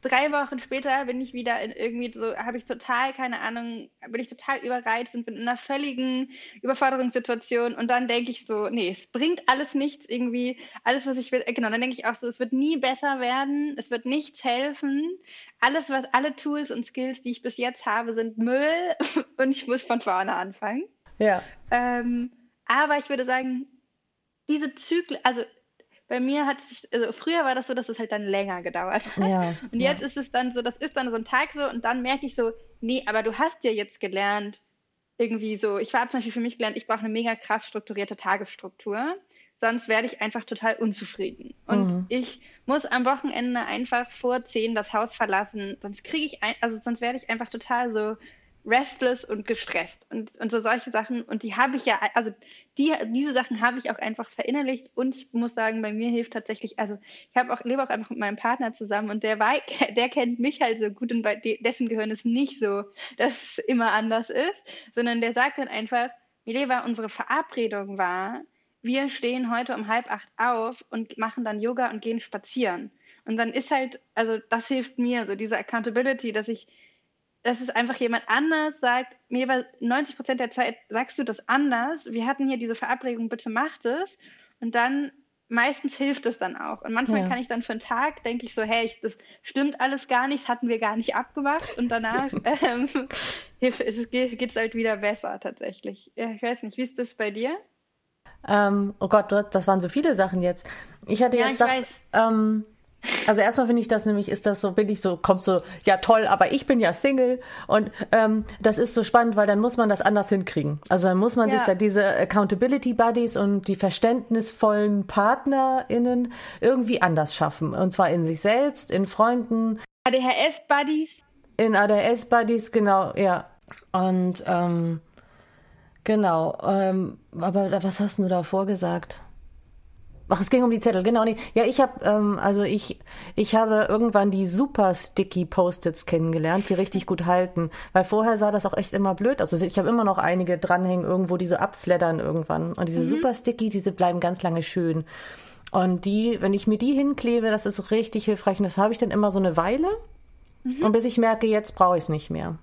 drei Wochen später bin ich wieder in irgendwie so, habe ich total, keine Ahnung, bin ich total überreizt und bin in einer völligen Überforderungssituation. Und dann denke ich so, nee, es bringt alles nichts irgendwie, alles, was ich will, äh, genau, dann denke ich auch so, es wird nie besser werden, es wird nichts helfen, alles, was, alle Tools und Skills, die ich bis jetzt habe, sind Müll. Und ich muss von vorne anfangen. Ja. Ähm, aber ich würde sagen, diese Zyklen, also bei mir hat sich, also früher war das so, dass es halt dann länger gedauert hat. Ja, und jetzt ja. ist es dann so, das ist dann so ein Tag so und dann merke ich so, nee, aber du hast ja jetzt gelernt, irgendwie so, ich habe zum Beispiel für mich gelernt, ich brauche eine mega krass strukturierte Tagesstruktur, sonst werde ich einfach total unzufrieden. Und mhm. ich muss am Wochenende einfach vor zehn das Haus verlassen, sonst kriege ich, ein, also sonst werde ich einfach total so restless und gestresst und, und so solche Sachen. Und die habe ich ja, also die, diese Sachen habe ich auch einfach verinnerlicht und ich muss sagen, bei mir hilft tatsächlich, also ich habe auch, lebe auch einfach mit meinem Partner zusammen und der, der kennt mich halt so gut und bei dessen Gehirn ist nicht so, dass es immer anders ist, sondern der sagt dann einfach, Mileva, unsere Verabredung war, wir stehen heute um halb acht auf und machen dann Yoga und gehen spazieren. Und dann ist halt, also das hilft mir, so diese Accountability, dass ich, dass es einfach jemand anders sagt, mir war 90 Prozent der Zeit sagst du das anders. Wir hatten hier diese Verabredung, bitte macht es. Und dann meistens hilft es dann auch. Und manchmal ja. kann ich dann für einen Tag, denke ich so, hey, das stimmt alles gar nicht, das hatten wir gar nicht abgemacht. Und danach ähm, geht es halt wieder besser tatsächlich. Ich weiß nicht, wie ist das bei dir? Ähm, oh Gott, das waren so viele Sachen jetzt. Ich hatte ja, jetzt gedacht, ähm, also erstmal finde ich das nämlich, ist das so, bin ich so, kommt so, ja toll, aber ich bin ja Single und ähm, das ist so spannend, weil dann muss man das anders hinkriegen. Also dann muss man ja. sich da diese Accountability Buddies und die verständnisvollen PartnerInnen irgendwie anders schaffen. Und zwar in sich selbst, in Freunden. ADHS Buddies. In ADHS Buddies, genau, ja. Und ähm, Genau. Ähm, aber was hast du davor gesagt? Ach, es ging um die Zettel, genau. Nee. Ja, ich habe, ähm, also ich, ich habe irgendwann die super sticky Post-its kennengelernt, die richtig gut halten. Weil vorher sah das auch echt immer blöd aus. Also ich habe immer noch einige dranhängen, irgendwo diese abfleddern irgendwann. Und diese mhm. super sticky, diese bleiben ganz lange schön. Und die, wenn ich mir die hinklebe, das ist richtig hilfreich. Und das habe ich dann immer so eine Weile. Mhm. Und bis ich merke, jetzt brauche ich es nicht mehr.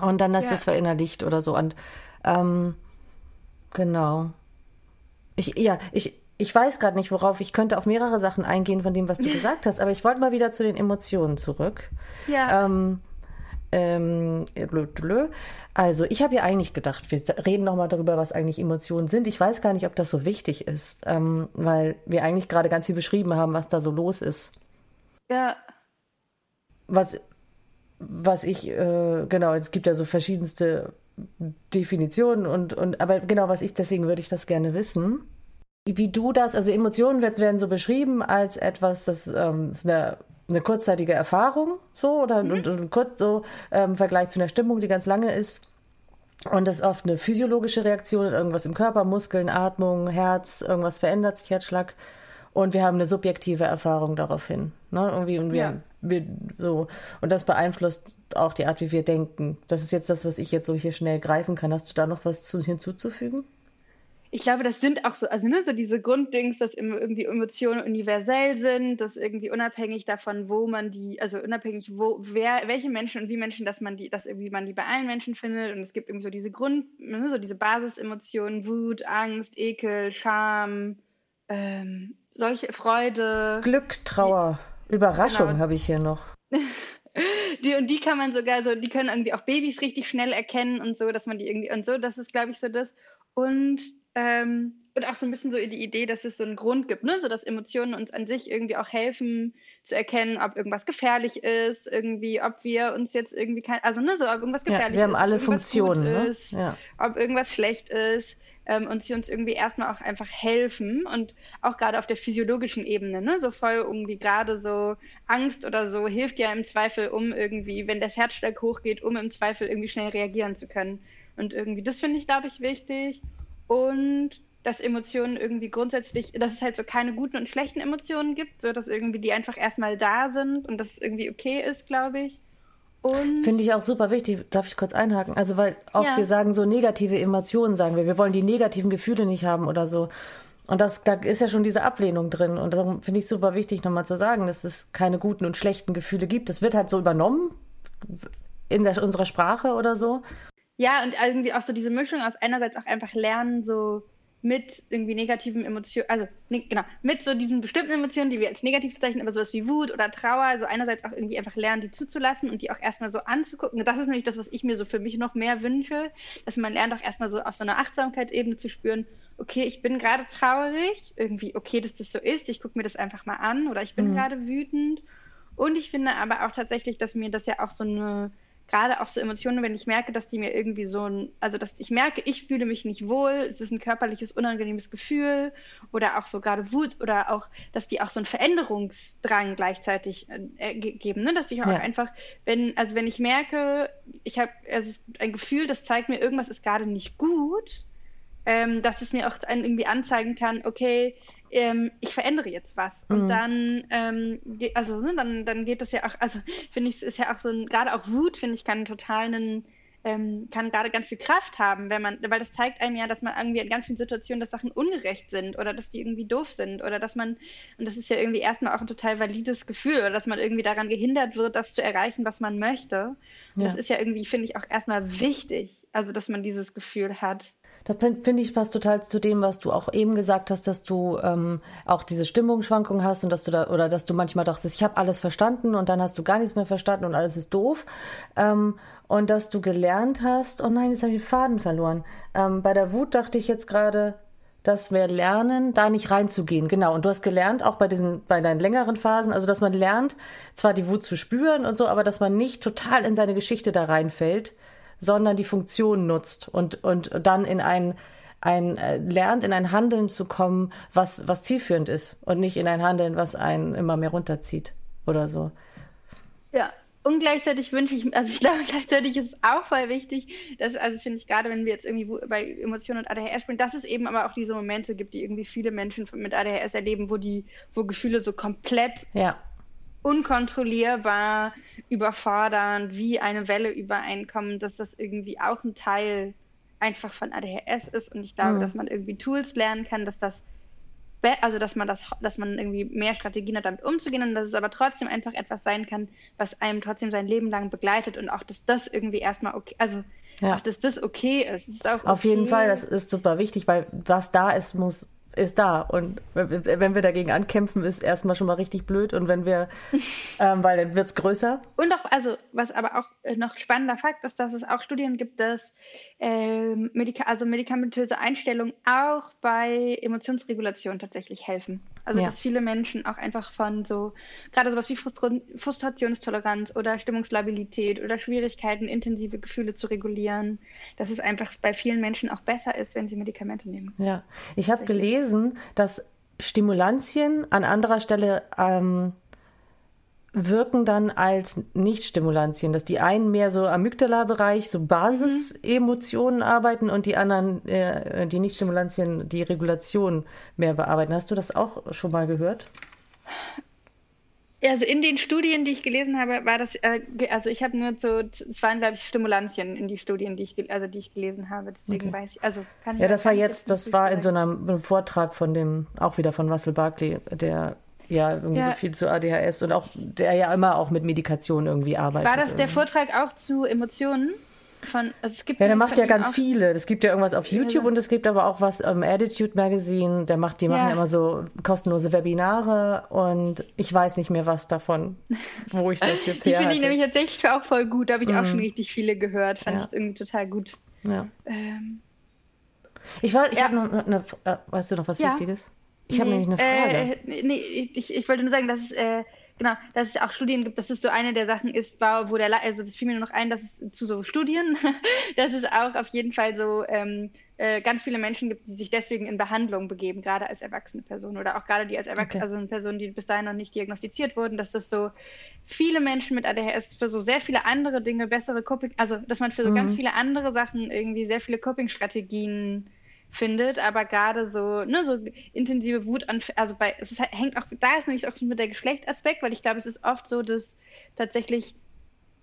Und dann ist ja. das verinnerlicht oder so. Und ähm, genau. Ich, ja, ich, ich weiß gerade nicht, worauf ich könnte auf mehrere Sachen eingehen von dem, was du gesagt hast, aber ich wollte mal wieder zu den Emotionen zurück. Ja. Ähm, ähm, also, ich habe ja eigentlich gedacht, wir reden nochmal darüber, was eigentlich Emotionen sind. Ich weiß gar nicht, ob das so wichtig ist, ähm, weil wir eigentlich gerade ganz viel beschrieben haben, was da so los ist. Ja. Was, was ich, äh, genau, es gibt ja so verschiedenste Definitionen und, und, aber genau, was ich, deswegen würde ich das gerne wissen. Wie du das, also Emotionen werden so beschrieben als etwas, das ähm, ist eine, eine kurzzeitige Erfahrung, so, oder mhm. und, und kurz so ähm, im Vergleich zu einer Stimmung, die ganz lange ist. Und das ist oft eine physiologische Reaktion, irgendwas im Körper, Muskeln, Atmung, Herz, irgendwas verändert sich, Herzschlag. Und wir haben eine subjektive Erfahrung daraufhin. Ne? Irgendwie, und wir, ja. wir so, und das beeinflusst auch die Art, wie wir denken. Das ist jetzt das, was ich jetzt so hier schnell greifen kann. Hast du da noch was zu, hinzuzufügen? Ich glaube, das sind auch so, also ne, so diese Grunddings, dass irgendwie Emotionen universell sind, dass irgendwie unabhängig davon, wo man die, also unabhängig, wo, wer, welche Menschen und wie Menschen, dass man die, dass irgendwie man die bei allen Menschen findet. Und es gibt irgendwie so diese Grund, ne, so diese Basisemotionen, Wut, Angst, Ekel, Scham, ähm, solche Freude. Glück, Trauer, die, Überraschung genau. habe ich hier noch. die, und die kann man sogar so, die können irgendwie auch Babys richtig schnell erkennen und so, dass man die irgendwie, und so, das ist, glaube ich, so das. Und, ähm, und auch so ein bisschen so die Idee, dass es so einen Grund gibt, ne? so dass Emotionen uns an sich irgendwie auch helfen zu erkennen, ob irgendwas gefährlich ist, irgendwie, ob wir uns jetzt irgendwie kein, also ne, so ob irgendwas gefährlich ja, sie haben ist, alle Funktionen, ne? ist, ja. ob irgendwas schlecht ist ähm, und sie uns irgendwie erstmal auch einfach helfen und auch gerade auf der physiologischen Ebene, ne, so voll irgendwie gerade so Angst oder so hilft ja im Zweifel, um irgendwie, wenn das Herzschlag hochgeht, um im Zweifel irgendwie schnell reagieren zu können. Und irgendwie, das finde ich, glaube ich, wichtig. Und dass Emotionen irgendwie grundsätzlich, dass es halt so keine guten und schlechten Emotionen gibt, so dass irgendwie die einfach erstmal da sind und dass es irgendwie okay ist, glaube ich. Finde ich auch super wichtig. Darf ich kurz einhaken? Also, weil oft ja. wir sagen so negative Emotionen, sagen wir. Wir wollen die negativen Gefühle nicht haben oder so. Und das, da ist ja schon diese Ablehnung drin. Und darum finde ich super wichtig, nochmal zu sagen, dass es keine guten und schlechten Gefühle gibt. Das wird halt so übernommen in der, unserer Sprache oder so. Ja, und irgendwie auch so diese Mischung aus einerseits auch einfach lernen, so mit irgendwie negativen Emotionen, also ne, genau, mit so diesen bestimmten Emotionen, die wir als negativ bezeichnen, aber sowas wie Wut oder Trauer, also einerseits auch irgendwie einfach lernen, die zuzulassen und die auch erstmal so anzugucken. Das ist nämlich das, was ich mir so für mich noch mehr wünsche, dass man lernt auch erstmal so auf so einer Achtsamkeitsebene zu spüren, okay, ich bin gerade traurig, irgendwie okay, dass das so ist, ich gucke mir das einfach mal an oder ich bin mhm. gerade wütend. Und ich finde aber auch tatsächlich, dass mir das ja auch so eine gerade auch so Emotionen, wenn ich merke, dass die mir irgendwie so ein, also dass ich merke, ich fühle mich nicht wohl, es ist ein körperliches, unangenehmes Gefühl oder auch so gerade Wut oder auch, dass die auch so einen Veränderungsdrang gleichzeitig äh, geben, ne? dass ich auch ja. einfach, wenn, also wenn ich merke, ich habe also ein Gefühl, das zeigt mir, irgendwas ist gerade nicht gut, ähm, dass es mir auch irgendwie anzeigen kann, okay, ähm, ich verändere jetzt was. Und mhm. dann, ähm, also ne, dann, dann geht das ja auch, also finde ich, es ist ja auch so ein, gerade auch Wut, finde ich, kann total einen, ähm, kann gerade ganz viel Kraft haben, wenn man, weil das zeigt einem ja, dass man irgendwie in ganz vielen Situationen, dass Sachen ungerecht sind oder dass die irgendwie doof sind oder dass man, und das ist ja irgendwie erstmal auch ein total valides Gefühl oder dass man irgendwie daran gehindert wird, das zu erreichen, was man möchte. Ja. Das ist ja irgendwie, finde ich, auch erstmal wichtig, also dass man dieses Gefühl hat. Das finde ich passt total zu dem, was du auch eben gesagt hast, dass du ähm, auch diese Stimmungsschwankungen hast und dass du da oder dass du manchmal dachtest, ich habe alles verstanden und dann hast du gar nichts mehr verstanden und alles ist doof. Ähm, und dass du gelernt hast, oh nein, jetzt habe ich den Faden verloren. Ähm, bei der Wut dachte ich jetzt gerade, dass wir lernen, da nicht reinzugehen. Genau. Und du hast gelernt, auch bei diesen, bei deinen längeren Phasen, also dass man lernt, zwar die Wut zu spüren und so, aber dass man nicht total in seine Geschichte da reinfällt, sondern die Funktion nutzt und, und dann in ein, ein äh, lernt, in ein Handeln zu kommen, was, was zielführend ist und nicht in ein Handeln, was einen immer mehr runterzieht oder so. Ja, und gleichzeitig wünsche ich, also ich glaube, gleichzeitig ist es auch voll wichtig, dass, also finde ich gerade, wenn wir jetzt irgendwie bei Emotionen und ADHS sprechen, dass es eben aber auch diese Momente gibt, die irgendwie viele Menschen mit ADHS erleben, wo die, wo Gefühle so komplett ja. Unkontrollierbar, überfordernd, wie eine Welle übereinkommen, dass das irgendwie auch ein Teil einfach von ADHS ist. Und ich glaube, mhm. dass man irgendwie Tools lernen kann, dass das also dass man das, dass man irgendwie mehr Strategien hat, damit umzugehen und dass es aber trotzdem einfach etwas sein kann, was einem trotzdem sein Leben lang begleitet und auch, dass das irgendwie erstmal okay, also ja. auch, dass das okay ist. ist okay. Auf jeden Fall, das ist super wichtig, weil was da ist, muss ist da. Und wenn wir dagegen ankämpfen, ist erstmal schon mal richtig blöd. Und wenn wir, ähm, weil dann wird es größer. Und auch, also, was aber auch äh, noch spannender Fakt ist, dass es auch Studien gibt, dass äh, Medika also medikamentöse Einstellungen auch bei Emotionsregulation tatsächlich helfen. Also, ja. dass viele Menschen auch einfach von so, gerade sowas wie Frustra Frustrationstoleranz oder Stimmungslabilität oder Schwierigkeiten, intensive Gefühle zu regulieren, dass es einfach bei vielen Menschen auch besser ist, wenn sie Medikamente nehmen. Ja, ich habe gelesen, dass Stimulantien an anderer Stelle ähm, wirken dann als Nicht-Stimulantien, dass die einen mehr so Amygdala-Bereich, so Basisemotionen arbeiten und die anderen, äh, die Nicht-Stimulantien, die Regulation mehr bearbeiten. Hast du das auch schon mal gehört? Also in den Studien, die ich gelesen habe, war das, äh, also ich habe nur so, es waren glaube ich Stimulantien in die Studien, die ich, also die ich gelesen habe. Deswegen okay. weiß ich, also kann ich. Ja, das war jetzt, das war in so einem Vortrag von dem, auch wieder von Russell Barkley, der ja irgendwie ja. so viel zu ADHS und auch der ja immer auch mit Medikation irgendwie arbeitet. War das der Vortrag auch zu Emotionen? Von, also es gibt ja, der macht ja ganz viele. Es gibt ja irgendwas auf YouTube ja. und es gibt aber auch was im Attitude Magazine. Der macht, die machen ja immer so kostenlose Webinare und ich weiß nicht mehr was davon, wo ich das jetzt her Die finde ich nämlich tatsächlich auch voll gut. Da habe ich mm. auch mhm. schon richtig viele gehört. Fand ja. ich irgendwie total gut. Ja. Ähm, ich war, ich habe noch eine, äh, weißt du noch was Wichtiges? Ich habe nee, nämlich eine Frage. Äh, nee, ich, ich wollte nur sagen, dass es, äh, genau, dass es auch Studien gibt, dass es so eine der Sachen ist, wo der, also das fiel mir nur noch ein, dass es zu so Studien, dass es auch auf jeden Fall so ähm, äh, ganz viele Menschen gibt, die sich deswegen in Behandlung begeben, gerade als erwachsene Person oder auch gerade die als erwachsene, okay. also Personen, die bis dahin noch nicht diagnostiziert wurden, dass das so viele Menschen mit ADHS für so sehr viele andere Dinge bessere Coping, also dass man für so mhm. ganz viele andere Sachen irgendwie sehr viele Coping-Strategien findet, aber gerade so, ne, so intensive Wut, also bei, es ist, hängt auch, da ist nämlich auch so mit der Geschlechtsaspekt, weil ich glaube, es ist oft so, dass tatsächlich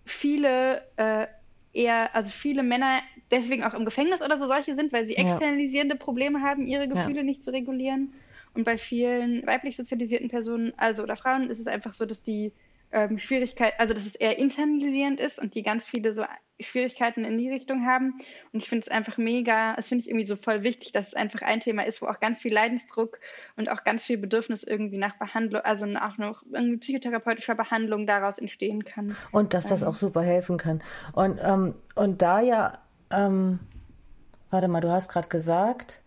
viele äh, eher, also viele Männer deswegen auch im Gefängnis oder so solche sind, weil sie externalisierende Probleme haben, ihre Gefühle ja. nicht zu regulieren. Und bei vielen weiblich sozialisierten Personen, also oder Frauen, ist es einfach so, dass die ähm, Schwierigkeit, also dass es eher internalisierend ist und die ganz viele so Schwierigkeiten in die Richtung haben. Und ich finde es einfach mega, das finde ich irgendwie so voll wichtig, dass es einfach ein Thema ist, wo auch ganz viel Leidensdruck und auch ganz viel Bedürfnis irgendwie nach Behandlung, also auch noch irgendwie psychotherapeutischer Behandlung daraus entstehen kann. Und dass das ähm. auch super helfen kann. Und, ähm, und da ja, ähm, warte mal, du hast gerade gesagt,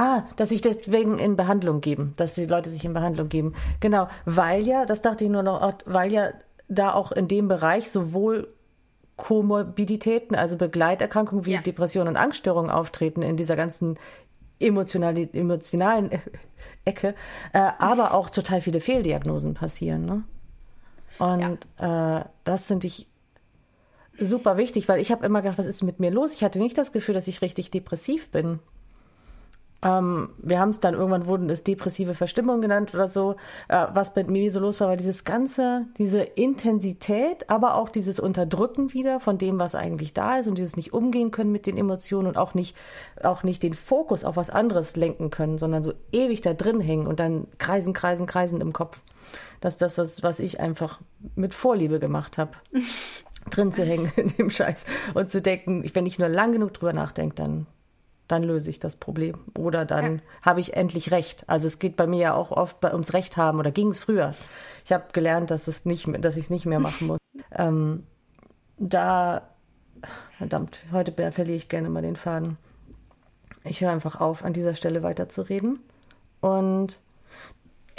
Ah, dass sich deswegen in Behandlung geben, dass die Leute sich in Behandlung geben. Genau, weil ja, das dachte ich nur noch, weil ja da auch in dem Bereich sowohl Komorbiditäten, also Begleiterkrankungen wie ja. Depressionen und Angststörungen auftreten in dieser ganzen emotionalen, emotionalen Ecke, äh, aber auch total viele Fehldiagnosen passieren. Ne? Und ja. äh, das finde ich super wichtig, weil ich habe immer gedacht, was ist mit mir los? Ich hatte nicht das Gefühl, dass ich richtig depressiv bin. Ähm, wir haben es dann irgendwann wurden es depressive Verstimmung genannt oder so, äh, was bei mir so los war, war dieses ganze, diese Intensität, aber auch dieses Unterdrücken wieder von dem, was eigentlich da ist und dieses nicht umgehen können mit den Emotionen und auch nicht, auch nicht den Fokus auf was anderes lenken können, sondern so ewig da drin hängen und dann kreisen, kreisen, kreisen im Kopf. Das ist das, was, was ich einfach mit Vorliebe gemacht habe. drin zu hängen in dem Scheiß und zu denken, wenn ich nur lang genug drüber nachdenke, dann dann löse ich das Problem. Oder dann ja. habe ich endlich Recht. Also es geht bei mir ja auch oft ums Recht haben oder ging es früher. Ich habe gelernt, dass es nicht, dass ich es nicht mehr machen muss. ähm, da, verdammt, heute verliere ich gerne mal den Faden. Ich höre einfach auf, an dieser Stelle weiterzureden. Und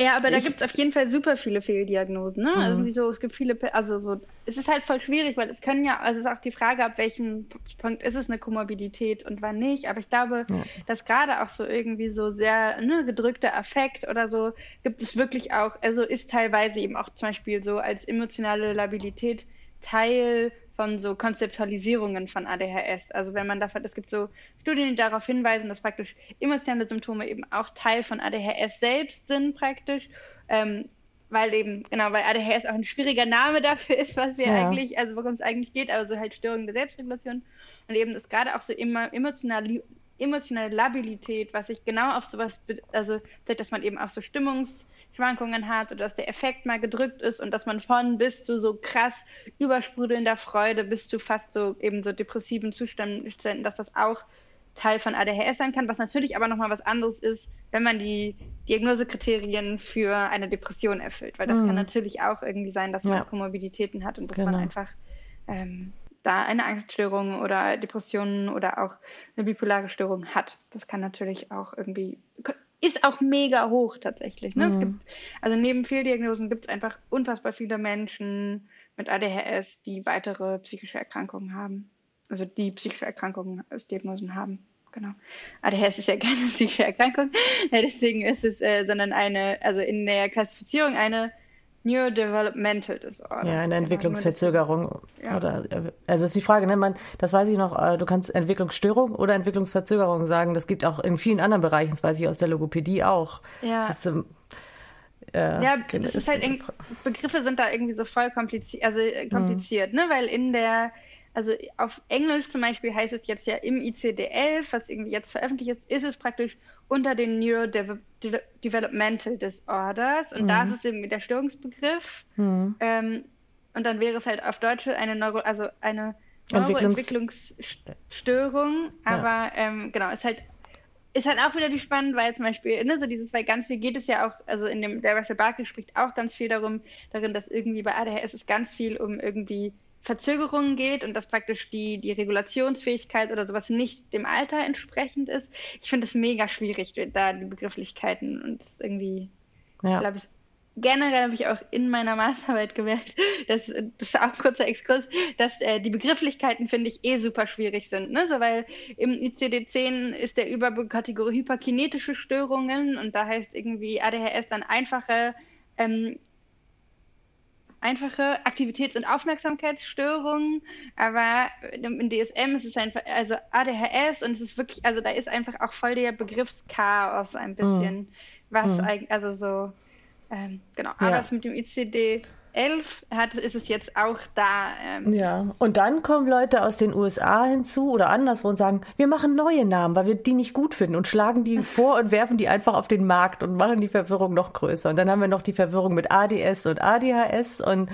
ja, aber da gibt es auf jeden Fall super viele Fehldiagnosen. Ne? Mhm. Also so, es gibt viele, also so, es ist halt voll schwierig, weil es können ja, also es ist auch die Frage, ab welchem Punkt ist es eine Komorbidität und wann nicht. Aber ich glaube, ja. dass gerade auch so irgendwie so sehr ne, gedrückter Affekt oder so gibt es wirklich auch, also ist teilweise eben auch zum Beispiel so als emotionale Labilität Teil von so Konzeptualisierungen von ADHS. Also wenn man davon, es gibt so Studien, die darauf hinweisen, dass praktisch emotionale Symptome eben auch Teil von ADHS selbst sind praktisch. Ähm, weil eben, genau, weil ADHS auch ein schwieriger Name dafür ist, was wir ja. eigentlich, also worum es eigentlich geht, also halt Störungen der Selbstregulation. Und eben ist gerade auch so immer emotional, emotionale Labilität, was sich genau auf sowas, also dass man eben auch so Stimmungs- Schwankungen hat oder dass der Effekt mal gedrückt ist und dass man von bis zu so krass übersprudelnder Freude bis zu fast so eben so depressiven Zuständen, dass das auch Teil von ADHS sein kann, was natürlich aber nochmal was anderes ist, wenn man die Diagnosekriterien für eine Depression erfüllt, weil das mhm. kann natürlich auch irgendwie sein, dass man ja. Komorbiditäten hat und dass genau. man einfach ähm, da eine Angststörung oder Depressionen oder auch eine bipolare Störung hat. Das kann natürlich auch irgendwie ist auch mega hoch tatsächlich. Ne? Mhm. Es gibt, also neben Fehldiagnosen gibt es einfach unfassbar viele Menschen mit ADHS, die weitere psychische Erkrankungen haben. Also die psychische Erkrankungen als Diagnosen haben. Genau. ADHS ist ja keine psychische Erkrankung, deswegen ist es, äh, sondern eine, also in der Klassifizierung eine Neurodevelopmental Disorder. Ja, eine Entwicklungsverzögerung. Ja. Oder, also ist die Frage, ne, man, das weiß ich noch, äh, du kannst Entwicklungsstörung oder Entwicklungsverzögerung sagen. Das gibt auch in vielen anderen Bereichen, das weiß ich aus der Logopädie auch. Ja. Das, äh, ja, das ist halt, Begriffe sind da irgendwie so voll kompliziert, also äh, kompliziert, mhm. ne, weil in der, also auf Englisch zum Beispiel heißt es jetzt ja im ICD-11, was irgendwie jetzt veröffentlicht ist, ist es praktisch unter den Neurodevelopmental Disorders und mhm. da ist es eben der Störungsbegriff. Mhm. Ähm, und dann wäre es halt auf Deutsch eine Neuro, also eine Neuroentwicklungsstörung, aber ja. ähm, genau, ist halt ist halt auch wieder die spannend, weil zum Beispiel, ne, so dieses, weil ganz viel geht es ja auch, also in dem, der Russell Barkley spricht auch ganz viel darum, darin, dass irgendwie bei ADHS es ganz viel um irgendwie Verzögerungen geht und dass praktisch die, die Regulationsfähigkeit oder sowas nicht dem Alter entsprechend ist. Ich finde es mega schwierig, da die Begrifflichkeiten und irgendwie, ja. ich glaube, generell habe ich auch in meiner Masterarbeit gemerkt, dass, das ist auch ein kurzer Exkurs, dass äh, die Begrifflichkeiten, finde ich, eh super schwierig sind. Ne? So, weil im ICD-10 ist der Überkategorie hyperkinetische Störungen und da heißt irgendwie ADHS dann einfache ähm, einfache Aktivitäts- und Aufmerksamkeitsstörungen, aber im DSM ist es einfach, also ADHS und es ist wirklich, also da ist einfach auch voll der Begriffschaos ein bisschen, mhm. was mhm. eigentlich, also so, ähm, genau, aber ja. es mit dem ICD 11 hat, ist es jetzt auch da. Ähm. Ja, und dann kommen Leute aus den USA hinzu oder anderswo und sagen, wir machen neue Namen, weil wir die nicht gut finden und schlagen die vor und werfen die einfach auf den Markt und machen die Verwirrung noch größer. Und dann haben wir noch die Verwirrung mit ADS und ADHS und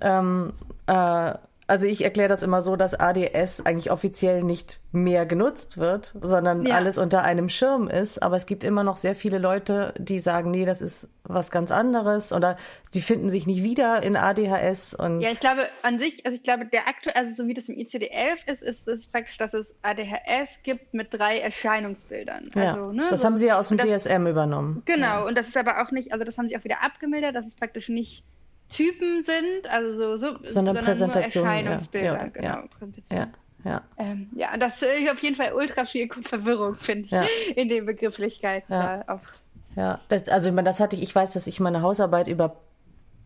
ähm, äh, also ich erkläre das immer so, dass ADS eigentlich offiziell nicht mehr genutzt wird, sondern ja. alles unter einem Schirm ist. Aber es gibt immer noch sehr viele Leute, die sagen, nee, das ist was ganz anderes oder die finden sich nicht wieder in ADHS. Und ja, ich glaube an sich, also ich glaube, der aktuell, also so wie das im ICD-11 ist, ist es praktisch, dass es ADHS gibt mit drei Erscheinungsbildern. Ja, also, ne, das so, haben sie ja aus dem das, DSM übernommen. Genau, ja. und das ist aber auch nicht, also das haben sie auch wieder abgemildert, das ist praktisch nicht Typen sind, also so, so sondern, sondern Präsentation, Erscheinungsbilder, ja, genau, ja, Präsentation. Ja. Ja. Ähm, ja, das ist auf jeden Fall ultra viel Verwirrung, finde ich, ja. in den Begrifflichkeiten ja. da oft. Ja, das, also ich meine, das hatte ich, ich weiß, dass ich meine Hausarbeit über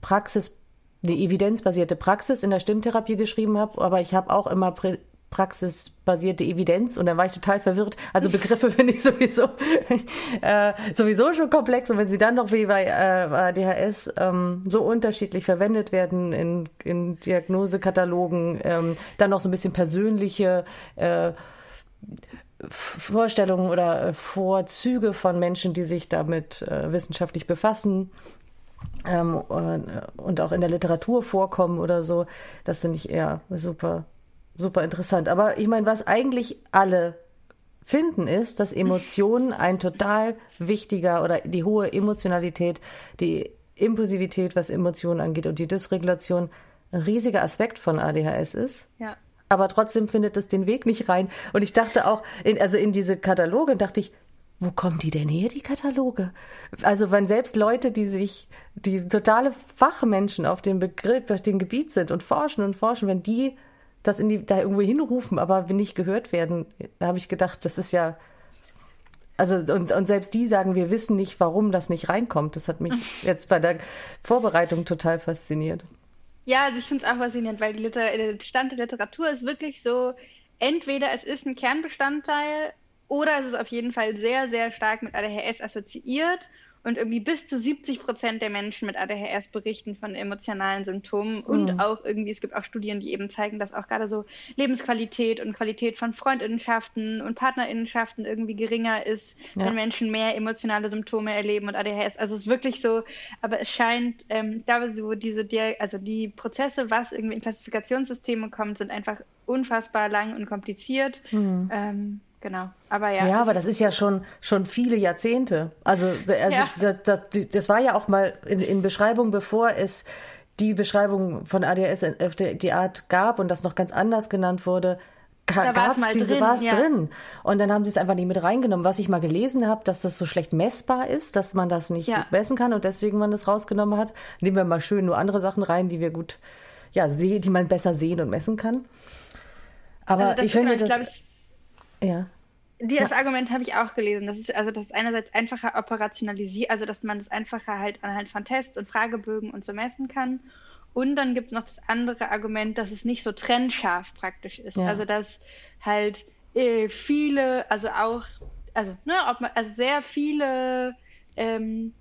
Praxis, die evidenzbasierte Praxis in der Stimmtherapie geschrieben habe, aber ich habe auch immer Prä praxisbasierte Evidenz und dann war ich total verwirrt. Also Begriffe finde ich sowieso äh, sowieso schon komplex und wenn sie dann noch wie bei äh, ADHS ähm, so unterschiedlich verwendet werden in, in Diagnosekatalogen, ähm, dann noch so ein bisschen persönliche äh, Vorstellungen oder äh, Vorzüge von Menschen, die sich damit äh, wissenschaftlich befassen ähm, und auch in der Literatur vorkommen oder so. Das finde ich eher super, super interessant. Aber ich meine, was eigentlich alle finden, ist, dass Emotionen ein total wichtiger oder die hohe Emotionalität, die Impulsivität, was Emotionen angeht und die Dysregulation ein riesiger Aspekt von ADHS ist. Ja. Aber trotzdem findet es den Weg nicht rein. Und ich dachte auch, in, also in diese Kataloge dachte ich, wo kommen die denn her, die Kataloge? Also wenn selbst Leute, die sich, die totale Fachmenschen auf dem Begriff, auf dem Gebiet sind und forschen und forschen, wenn die das in die, da irgendwo hinrufen, aber nicht gehört werden, da habe ich gedacht, das ist ja, also und, und selbst die sagen, wir wissen nicht, warum das nicht reinkommt. Das hat mich jetzt bei der Vorbereitung total fasziniert. Ja, also ich finde es auch faszinierend, weil die Liter der Stand der Literatur ist wirklich so, entweder es ist ein Kernbestandteil oder es ist auf jeden Fall sehr, sehr stark mit ADHS assoziiert und irgendwie bis zu 70 Prozent der Menschen mit ADHS berichten von emotionalen Symptomen. Und mhm. auch irgendwie, es gibt auch Studien, die eben zeigen, dass auch gerade so Lebensqualität und Qualität von Freundinnenschaften und Partnerinnenschaften irgendwie geringer ist, ja. wenn Menschen mehr emotionale Symptome erleben und ADHS. Also es ist wirklich so, aber es scheint, ähm, ich glaube, so diese, also die Prozesse, was irgendwie in Klassifikationssysteme kommt, sind einfach unfassbar lang und kompliziert. Mhm. Ähm, genau. Aber ja. Ja, aber das ist ja schon, schon viele Jahrzehnte. Also, also ja. das, das, das, war ja auch mal in, in Beschreibung, bevor es die Beschreibung von ADS auf die Art gab und das noch ganz anders genannt wurde, gab es diese, war es ja. drin. Und dann haben sie es einfach nicht mit reingenommen. Was ich mal gelesen habe, dass das so schlecht messbar ist, dass man das nicht ja. messen kann und deswegen man das rausgenommen hat. Nehmen wir mal schön nur andere Sachen rein, die wir gut, ja, sehen, die man besser sehen und messen kann. Aber also ich finde das. Ja. Das ja. Argument habe ich auch gelesen. Das ist also das ist einerseits einfacher operationalisiert, also dass man das einfacher halt anhand von Tests und Fragebögen und so messen kann. Und dann gibt es noch das andere Argument, dass es nicht so trennscharf praktisch ist. Ja. Also dass halt äh, viele, also auch, also ne, ob man, also sehr viele ähm,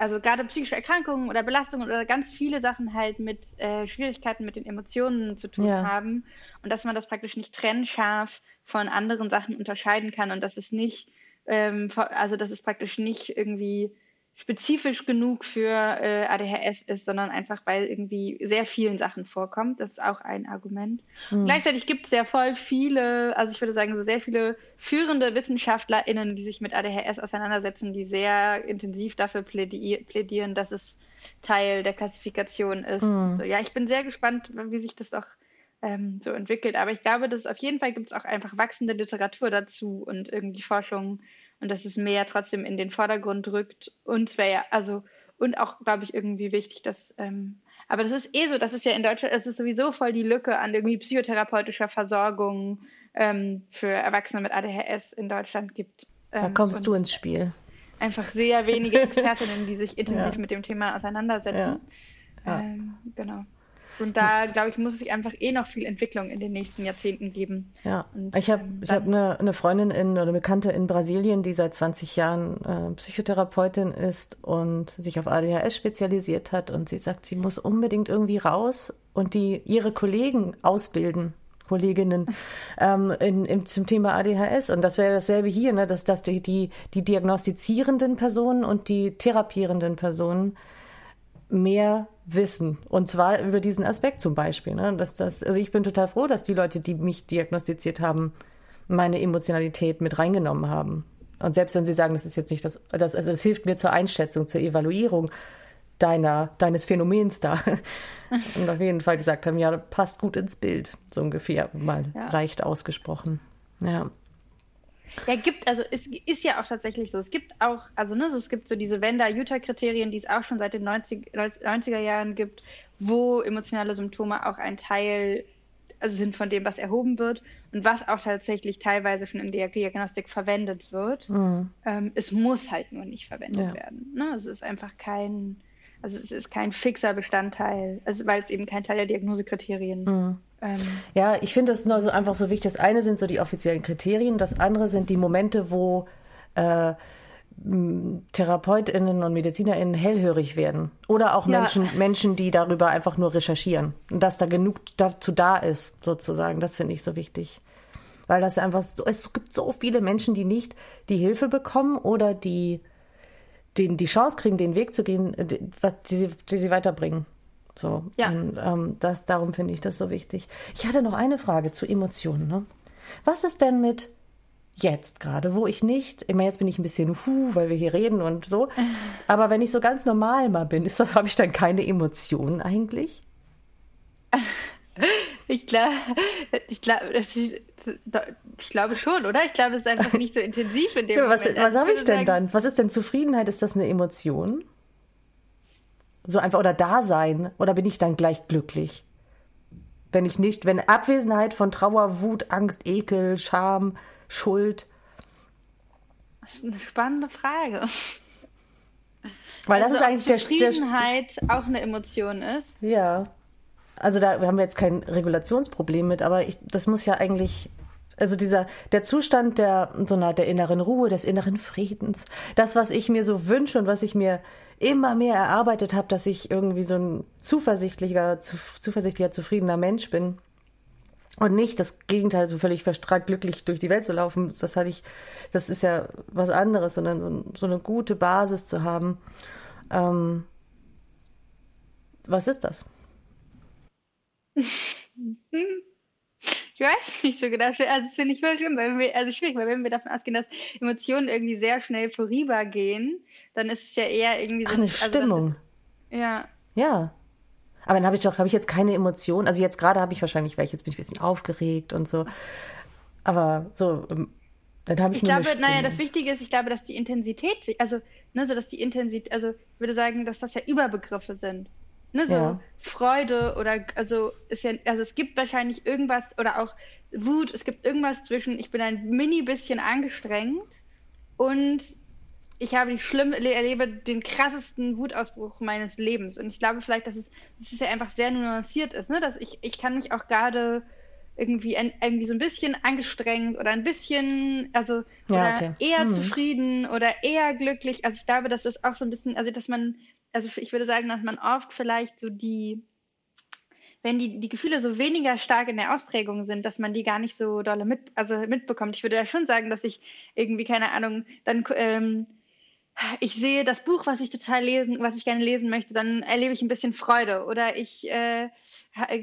also gerade psychische Erkrankungen oder Belastungen oder ganz viele Sachen halt mit äh, Schwierigkeiten mit den Emotionen zu tun ja. haben und dass man das praktisch nicht trennscharf von anderen Sachen unterscheiden kann und dass es nicht, ähm, also dass es praktisch nicht irgendwie spezifisch genug für äh, ADHS ist, sondern einfach weil irgendwie sehr vielen Sachen vorkommt. Das ist auch ein Argument. Mhm. Gleichzeitig gibt es ja voll viele, also ich würde sagen, so sehr viele führende WissenschaftlerInnen, die sich mit ADHS auseinandersetzen, die sehr intensiv dafür plädieren, dass es Teil der Klassifikation ist. Mhm. So, ja, ich bin sehr gespannt, wie sich das auch ähm, so entwickelt. Aber ich glaube, dass auf jeden Fall gibt es auch einfach wachsende Literatur dazu und irgendwie Forschung und dass es mehr trotzdem in den Vordergrund rückt. Und es wäre ja, also, und auch, glaube ich, irgendwie wichtig, dass, ähm, aber das ist eh so, das ist ja in Deutschland, es ist sowieso voll die Lücke an irgendwie psychotherapeutischer Versorgung ähm, für Erwachsene mit ADHS in Deutschland gibt. Ähm, da kommst du ins Spiel. Einfach sehr wenige Expertinnen, die sich intensiv ja. mit dem Thema auseinandersetzen. Ja. Ja. Ähm, genau. Und da, glaube ich, muss es einfach eh noch viel Entwicklung in den nächsten Jahrzehnten geben. Ja, und, ich habe ähm, hab eine, eine Freundin in, oder eine Bekannte in Brasilien, die seit 20 Jahren äh, Psychotherapeutin ist und sich auf ADHS spezialisiert hat. Und sie sagt, sie muss unbedingt irgendwie raus und die ihre Kollegen ausbilden. Kolleginnen ähm, in, in, zum Thema ADHS. Und das wäre dasselbe hier, ne? dass, dass die, die, die diagnostizierenden Personen und die therapierenden Personen mehr wissen. Und zwar über diesen Aspekt zum Beispiel. Ne? Dass das, also ich bin total froh, dass die Leute, die mich diagnostiziert haben, meine Emotionalität mit reingenommen haben. Und selbst wenn sie sagen, das ist jetzt nicht das, das also es hilft mir zur Einschätzung, zur Evaluierung deiner, deines Phänomens da. Und auf jeden Fall gesagt haben, ja, passt gut ins Bild, so ungefähr, mal ja. leicht ausgesprochen. Ja. Ja, gibt, also es ist ja auch tatsächlich so. Es gibt auch, also ne, es gibt so diese Wender-Utah-Kriterien, die es auch schon seit den 90, 90er Jahren gibt, wo emotionale Symptome auch ein Teil also sind von dem, was erhoben wird und was auch tatsächlich teilweise schon in der Diagnostik verwendet wird. Mhm. Ähm, es muss halt nur nicht verwendet ja. werden. Ne? Es ist einfach kein, also es ist kein fixer Bestandteil, also weil es eben kein Teil der Diagnosekriterien mhm. Ähm, ja, ich finde das nur so einfach so wichtig. Das eine sind so die offiziellen Kriterien, das andere sind die Momente, wo äh, TherapeutInnen und MedizinerInnen hellhörig werden. Oder auch ja. Menschen, Menschen, die darüber einfach nur recherchieren. Und dass da genug dazu da ist, sozusagen. Das finde ich so wichtig. Weil das einfach so, es gibt so viele Menschen, die nicht die Hilfe bekommen oder die, die, die Chance kriegen, den Weg zu gehen, die, was, die, die sie weiterbringen. So. Ja. Und ähm, das, darum finde ich das so wichtig. Ich hatte noch eine Frage zu Emotionen. Ne? Was ist denn mit jetzt gerade, wo ich nicht, ich meine, jetzt bin ich ein bisschen hu, weil wir hier reden und so, aber wenn ich so ganz normal mal bin, ist das, habe ich dann keine Emotionen eigentlich? Ich glaube, ich, glaub, ich, ich glaube schon, oder? Ich glaube, es ist einfach nicht so intensiv in dem ja, was, Moment. Was also habe ich denn sagen, dann? Was ist denn Zufriedenheit? Ist das eine Emotion? So einfach oder Dasein? Oder bin ich dann gleich glücklich? Wenn ich nicht, wenn Abwesenheit von Trauer, Wut, Angst, Ekel, Scham, Schuld? Das ist eine spannende Frage. Weil das also ist eigentlich der Zufriedenheit der, auch eine Emotion ist. Ja. Also da haben wir jetzt kein Regulationsproblem mit, aber ich, das muss ja eigentlich also dieser der Zustand der so einer der inneren Ruhe, des inneren Friedens, das was ich mir so wünsche und was ich mir immer mehr erarbeitet habe, dass ich irgendwie so ein zuversichtlicher zu, zuversichtlicher zufriedener Mensch bin. Und nicht das Gegenteil, so völlig verstrahlt glücklich durch die Welt zu laufen. Das hatte ich, das ist ja was anderes, sondern so, eine gute Basis zu haben. Ähm, was ist das? Ich weiß nicht so genau. Also das finde ich voll schlimm, weil wir, also schwierig, weil wenn wir davon ausgehen, dass Emotionen irgendwie sehr schnell vorübergehen, dann ist es ja eher irgendwie so. Ach, eine also Stimmung. Ist, ja. Ja. Aber dann habe ich doch, habe ich jetzt keine Emotionen. Also jetzt gerade habe ich wahrscheinlich welche, jetzt bin ich ein bisschen aufgeregt und so. Aber so, ähm, dann habe ich Ich glaube, naja, das Wichtige ist, ich glaube, dass die Intensität, also, ne, so dass die Intensität, also ich würde sagen, dass das ja Überbegriffe sind. Ne, so ja. Freude oder also ist ja, also es gibt wahrscheinlich irgendwas oder auch Wut, es gibt irgendwas zwischen, ich bin ein mini bisschen angestrengt und ich habe die schlimm, erlebe den krassesten Wutausbruch meines Lebens. Und ich glaube vielleicht, dass es, dass es ja einfach sehr nuanciert ist, ne? Dass ich, ich kann mich auch gerade irgendwie, irgendwie so ein bisschen angestrengt oder ein bisschen, also ja, okay. eher hm. zufrieden oder eher glücklich. Also ich glaube, dass das auch so ein bisschen, also dass man, also ich würde sagen, dass man oft vielleicht so die, wenn die, die Gefühle so weniger stark in der Ausprägung sind, dass man die gar nicht so dolle mit, also mitbekommt. Ich würde ja schon sagen, dass ich irgendwie, keine Ahnung, dann ähm, ich sehe das Buch, was ich total lesen, was ich gerne lesen möchte, dann erlebe ich ein bisschen Freude. Oder ich äh,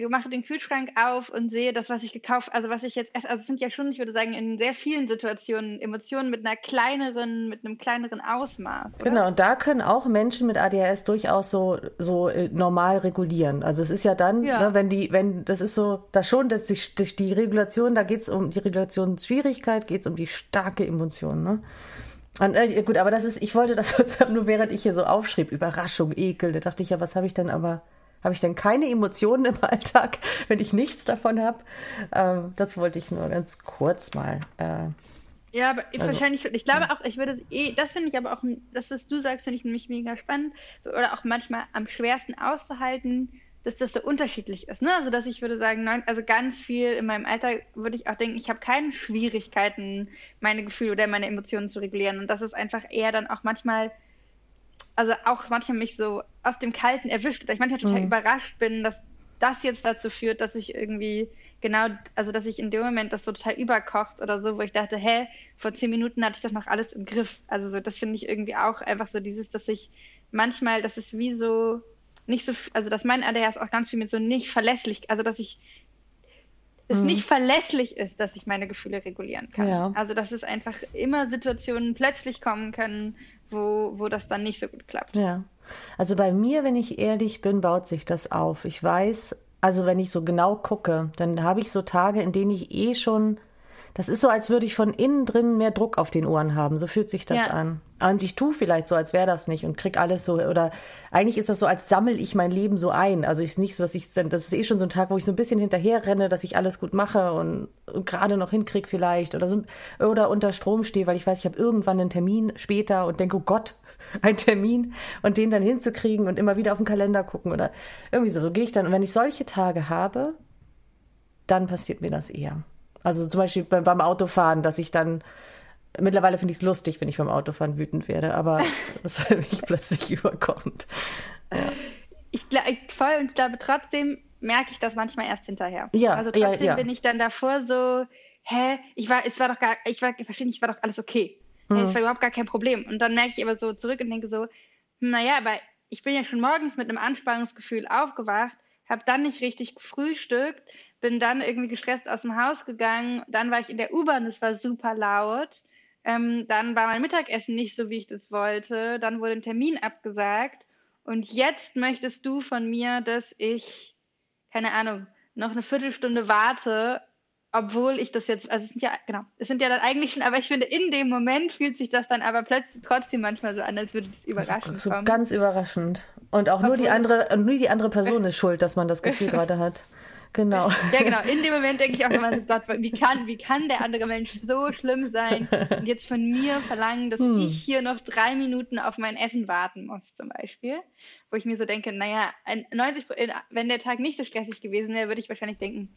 mache den Kühlschrank auf und sehe das, was ich gekauft, also was ich jetzt esse. Also es sind ja schon, ich würde sagen, in sehr vielen Situationen Emotionen mit einer kleineren, mit einem kleineren Ausmaß. Oder? Genau, und da können auch Menschen mit ADHS durchaus so, so äh, normal regulieren. Also es ist ja dann, ja. Ne, wenn die, wenn, das ist so, da schon, dass die, die Regulation, da geht es um die Regulationsschwierigkeit, geht es um die starke Emotion, ne? Und, äh, gut, aber das ist, ich wollte das nur während ich hier so aufschrieb, Überraschung, Ekel, da dachte ich ja, was habe ich denn aber, habe ich denn keine Emotionen im Alltag, wenn ich nichts davon habe? Ähm, das wollte ich nur ganz kurz mal. Äh, ja, aber also, wahrscheinlich, ich glaube ja. auch, ich würde eh, das finde ich aber auch, das, was du sagst, finde ich nämlich mega spannend, oder auch manchmal am schwersten auszuhalten, dass das so unterschiedlich ist. Ne? Also, dass ich würde sagen, neun, also ganz viel in meinem Alter würde ich auch denken, ich habe keine Schwierigkeiten, meine Gefühle oder meine Emotionen zu regulieren. Und das ist einfach eher dann auch manchmal, also auch manchmal mich so aus dem Kalten erwischt oder ich manchmal total mhm. überrascht bin, dass das jetzt dazu führt, dass ich irgendwie genau, also dass ich in dem Moment das total überkocht oder so, wo ich dachte, hä, vor zehn Minuten hatte ich das noch alles im Griff. Also so, das finde ich irgendwie auch einfach so dieses, dass ich manchmal, das ist wie so, nicht so, also dass mein ADHS auch ganz viel mit so nicht verlässlich, also dass ich es mhm. nicht verlässlich ist, dass ich meine Gefühle regulieren kann. Ja. Also dass es einfach immer Situationen plötzlich kommen können, wo, wo das dann nicht so gut klappt. Ja. Also bei mir, wenn ich ehrlich bin, baut sich das auf. Ich weiß, also wenn ich so genau gucke, dann habe ich so Tage, in denen ich eh schon das ist so, als würde ich von innen drin mehr Druck auf den Ohren haben. So fühlt sich das ja. an. Und ich tue vielleicht so, als wäre das nicht und krieg alles so. Oder eigentlich ist das so, als sammel ich mein Leben so ein. Also ist nicht so, dass ich, das ist eh schon so ein Tag, wo ich so ein bisschen hinterher renne, dass ich alles gut mache und, und gerade noch hinkrieg vielleicht oder so oder unter Strom stehe, weil ich weiß, ich habe irgendwann einen Termin später und denke, oh Gott, ein Termin und den dann hinzukriegen und immer wieder auf den Kalender gucken oder irgendwie so. So gehe ich dann. Und wenn ich solche Tage habe, dann passiert mir das eher. Also zum Beispiel beim, beim Autofahren, dass ich dann Mittlerweile finde ich es lustig, wenn ich beim Autofahren wütend werde, aber es mich plötzlich überkommt. Ja. Ich, ich voll und ich glaube trotzdem merke ich das manchmal erst hinterher. Ja, also trotzdem ja, ja. bin ich dann davor so, hä, ich war, es war doch gar, ich war, verstehe nicht, war doch alles okay. Mhm. Es war überhaupt gar kein Problem. Und dann merke ich aber so zurück und denke so, naja, aber ich bin ja schon morgens mit einem Anspannungsgefühl aufgewacht, habe dann nicht richtig gefrühstückt, bin dann irgendwie gestresst aus dem Haus gegangen, dann war ich in der U-Bahn, es war super laut, ähm, dann war mein Mittagessen nicht so, wie ich das wollte, dann wurde ein Termin abgesagt. Und jetzt möchtest du von mir, dass ich, keine Ahnung, noch eine Viertelstunde warte, obwohl ich das jetzt, also es sind ja, genau, es sind ja dann eigentlich schon, aber ich finde, in dem Moment fühlt sich das dann aber plötzlich trotzdem manchmal so an, als würde das überraschend so, so ganz überraschend. Und auch nur die andere, nur die andere Person ist schuld, dass man das Gefühl gerade hat. Genau. Ja, genau. In dem Moment denke ich auch immer so, Gott, wie kann, wie kann der andere Mensch so schlimm sein und jetzt von mir verlangen, dass hm. ich hier noch drei Minuten auf mein Essen warten muss, zum Beispiel. Wo ich mir so denke, naja, 90, wenn der Tag nicht so stressig gewesen wäre, würde ich wahrscheinlich denken,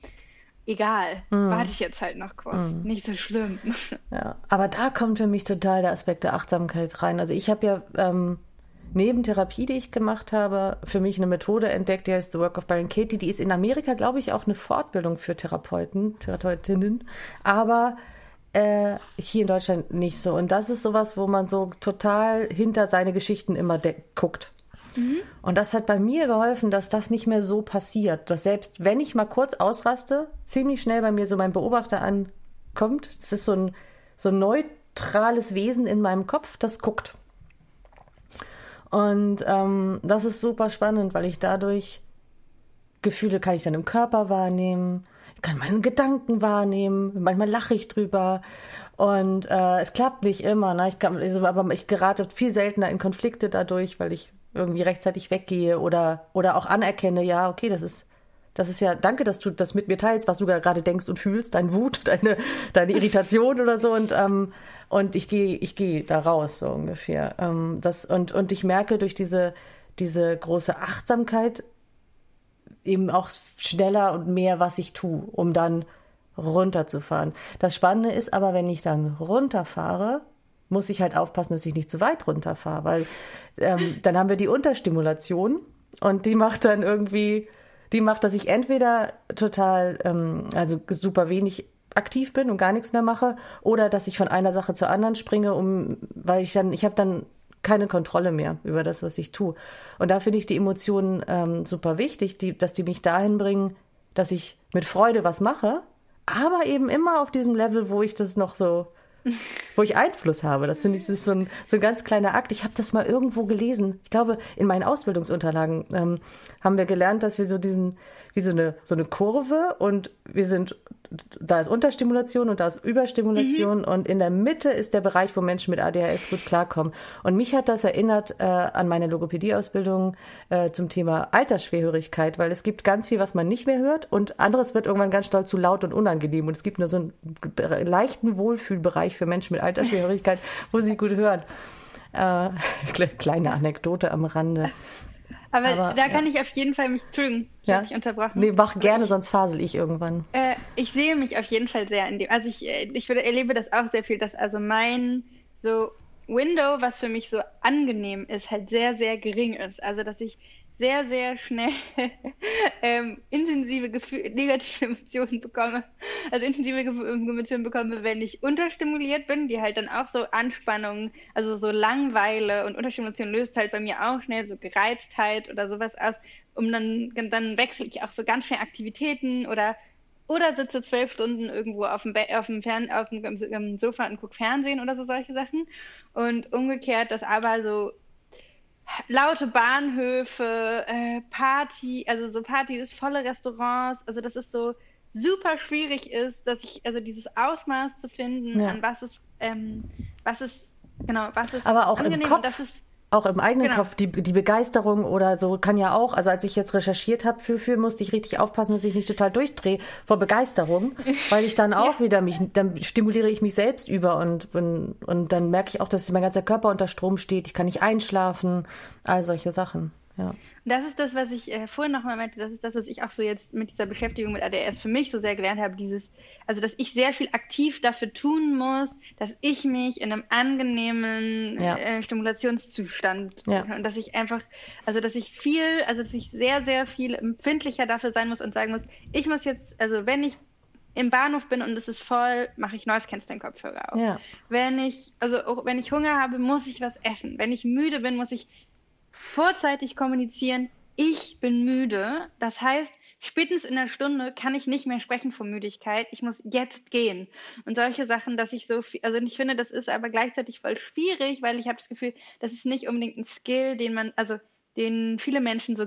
egal, mm. warte ich jetzt halt noch kurz. Mm. Nicht so schlimm. Ja, aber da kommt für mich total der Aspekt der Achtsamkeit rein. Also ich habe ja ähm, neben Therapie, die ich gemacht habe, für mich eine Methode entdeckt, die heißt The Work of Byron Katie. Die ist in Amerika, glaube ich, auch eine Fortbildung für Therapeuten, Therapeutinnen. Aber äh, hier in Deutschland nicht so. Und das ist sowas, wo man so total hinter seine Geschichten immer guckt. Mhm. Und das hat bei mir geholfen, dass das nicht mehr so passiert. Dass selbst wenn ich mal kurz ausraste, ziemlich schnell bei mir so mein Beobachter ankommt. Es ist so ein, so ein neutrales Wesen in meinem Kopf, das guckt. Und ähm, das ist super spannend, weil ich dadurch Gefühle kann ich dann im Körper wahrnehmen, ich kann meine Gedanken wahrnehmen, manchmal lache ich drüber. Und äh, es klappt nicht immer, ne? ich kann, also, aber ich gerate viel seltener in Konflikte dadurch, weil ich irgendwie rechtzeitig weggehe oder, oder auch anerkenne, ja, okay, das ist, das ist ja, danke, dass du das mit mir teilst, was du gerade denkst und fühlst, deine Wut, deine, deine Irritation oder so und, ähm, und ich gehe, ich gehe da raus, so ungefähr. Ähm, das, und, und ich merke durch diese, diese große Achtsamkeit eben auch schneller und mehr, was ich tue, um dann runterzufahren. Das Spannende ist aber, wenn ich dann runterfahre, muss ich halt aufpassen, dass ich nicht zu weit runterfahre, weil ähm, dann haben wir die Unterstimulation und die macht dann irgendwie, die macht, dass ich entweder total, ähm, also super wenig aktiv bin und gar nichts mehr mache, oder dass ich von einer Sache zur anderen springe, um, weil ich dann, ich habe dann keine Kontrolle mehr über das, was ich tue. Und da finde ich die Emotionen ähm, super wichtig, die, dass die mich dahin bringen, dass ich mit Freude was mache, aber eben immer auf diesem Level, wo ich das noch so wo ich Einfluss habe. Das finde ich das ist so ein, so ein ganz kleiner Akt. Ich habe das mal irgendwo gelesen. Ich glaube, in meinen Ausbildungsunterlagen ähm, haben wir gelernt, dass wir so diesen, wie so eine, so eine Kurve und wir sind da ist Unterstimulation und da ist Überstimulation mhm. und in der Mitte ist der Bereich, wo Menschen mit ADHS gut klarkommen. Und mich hat das erinnert äh, an meine Logopädieausbildung äh, zum Thema Altersschwerhörigkeit, weil es gibt ganz viel, was man nicht mehr hört und anderes wird irgendwann ganz doll zu laut und unangenehm und es gibt nur so einen leichten Wohlfühlbereich für Menschen mit Altersschwerhörigkeit, wo sie gut hören. Äh, kleine Anekdote am Rande. Aber, Aber da kann ich auf jeden Fall mich, Entschuldigung, ich ja? habe dich unterbrochen. Nee, mach gerne, ich, sonst fasel ich irgendwann. Äh, ich sehe mich auf jeden Fall sehr in dem, also ich, äh, ich würde, erlebe das auch sehr viel, dass also mein so Window, was für mich so angenehm ist, halt sehr, sehr gering ist. Also, dass ich sehr, sehr schnell ähm, intensive Gefühle, negative Emotionen bekomme. Also intensive Emotionen bekomme, wenn ich unterstimuliert bin, die halt dann auch so Anspannung, also so Langweile und Unterstimulation löst halt bei mir auch schnell so Gereiztheit oder sowas aus. Um dann, dann wechsle ich auch so ganz schnell Aktivitäten oder oder sitze zwölf Stunden irgendwo auf dem, auf dem, Fern auf dem Sofa und gucke Fernsehen oder so solche Sachen. Und umgekehrt, dass aber so laute Bahnhöfe, äh, Party, also so Partys, volle Restaurants, also dass es so super schwierig ist, dass ich, also dieses Ausmaß zu finden, ja. an was es, ähm, was es, genau, was es Aber auch angenehm im Kopf. das ist auch im eigenen genau. Kopf, die, die Begeisterung oder so kann ja auch, also als ich jetzt recherchiert habe für, für, musste ich richtig aufpassen, dass ich nicht total durchdrehe vor Begeisterung, weil ich dann auch ja. wieder mich, dann stimuliere ich mich selbst über und, und, und dann merke ich auch, dass mein ganzer Körper unter Strom steht, ich kann nicht einschlafen, all solche Sachen, ja. Das ist das, was ich äh, vorhin nochmal meinte, das ist das, was ich auch so jetzt mit dieser Beschäftigung mit ADS für mich so sehr gelernt habe, dieses, also dass ich sehr viel aktiv dafür tun muss, dass ich mich in einem angenehmen ja. äh, Stimulationszustand ja. und dass ich einfach, also dass ich viel, also dass ich sehr, sehr viel empfindlicher dafür sein muss und sagen muss, ich muss jetzt, also wenn ich im Bahnhof bin und es ist voll, mache ich Noise Canceling Kopfhörer auf. Ja. Wenn ich, also wenn ich Hunger habe, muss ich was essen. Wenn ich müde bin, muss ich vorzeitig kommunizieren, ich bin müde. Das heißt, spätestens in der Stunde kann ich nicht mehr sprechen von Müdigkeit. Ich muss jetzt gehen. Und solche Sachen, dass ich so viel, also ich finde, das ist aber gleichzeitig voll schwierig, weil ich habe das Gefühl, das ist nicht unbedingt ein Skill, den man, also den viele Menschen so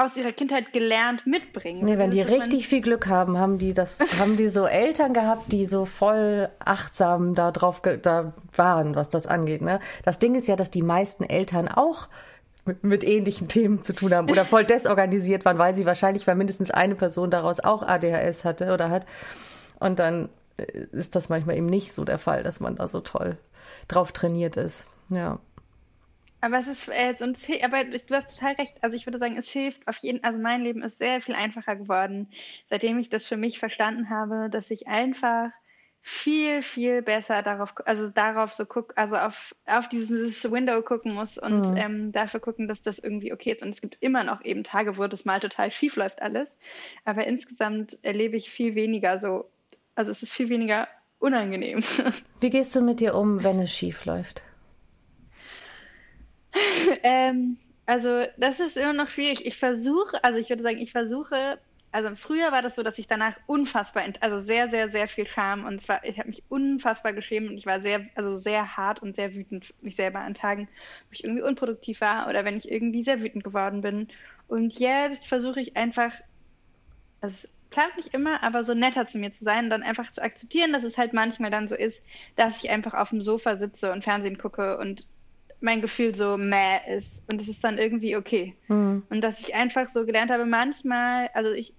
aus ihrer Kindheit gelernt mitbringen. Nee, wenn die richtig viel Glück haben, haben die das, haben die so Eltern gehabt, die so voll achtsam da drauf da waren, was das angeht. Ne? Das Ding ist ja, dass die meisten Eltern auch mit, mit ähnlichen Themen zu tun haben oder voll desorganisiert waren, weil sie wahrscheinlich, weil mindestens eine Person daraus auch ADHS hatte oder hat. Und dann äh, ist das manchmal eben nicht so der Fall, dass man da so toll drauf trainiert ist. Ja. Aber es ist, äh, so ein, aber du hast total recht. Also ich würde sagen, es hilft auf jeden, also mein Leben ist sehr viel einfacher geworden, seitdem ich das für mich verstanden habe, dass ich einfach viel, viel besser darauf, also darauf so guck, also auf, auf dieses Window gucken muss und mhm. ähm, dafür gucken, dass das irgendwie okay ist. Und es gibt immer noch eben Tage, wo das mal total schief läuft alles. Aber insgesamt erlebe ich viel weniger so, also es ist viel weniger unangenehm. Wie gehst du mit dir um, wenn es schief läuft? ähm, also das ist immer noch schwierig. Ich versuche, also ich würde sagen, ich versuche, also früher war das so, dass ich danach unfassbar, also sehr, sehr, sehr viel Scham und zwar, ich habe mich unfassbar geschämt und ich war sehr, also sehr hart und sehr wütend mich selber an Tagen, wo ich irgendwie unproduktiv war oder wenn ich irgendwie sehr wütend geworden bin. Und jetzt versuche ich einfach, also klappt nicht immer, aber so netter zu mir zu sein und dann einfach zu akzeptieren, dass es halt manchmal dann so ist, dass ich einfach auf dem Sofa sitze und Fernsehen gucke und mein Gefühl so meh ist und es ist dann irgendwie okay. Mhm. Und dass ich einfach so gelernt habe, manchmal, also ich,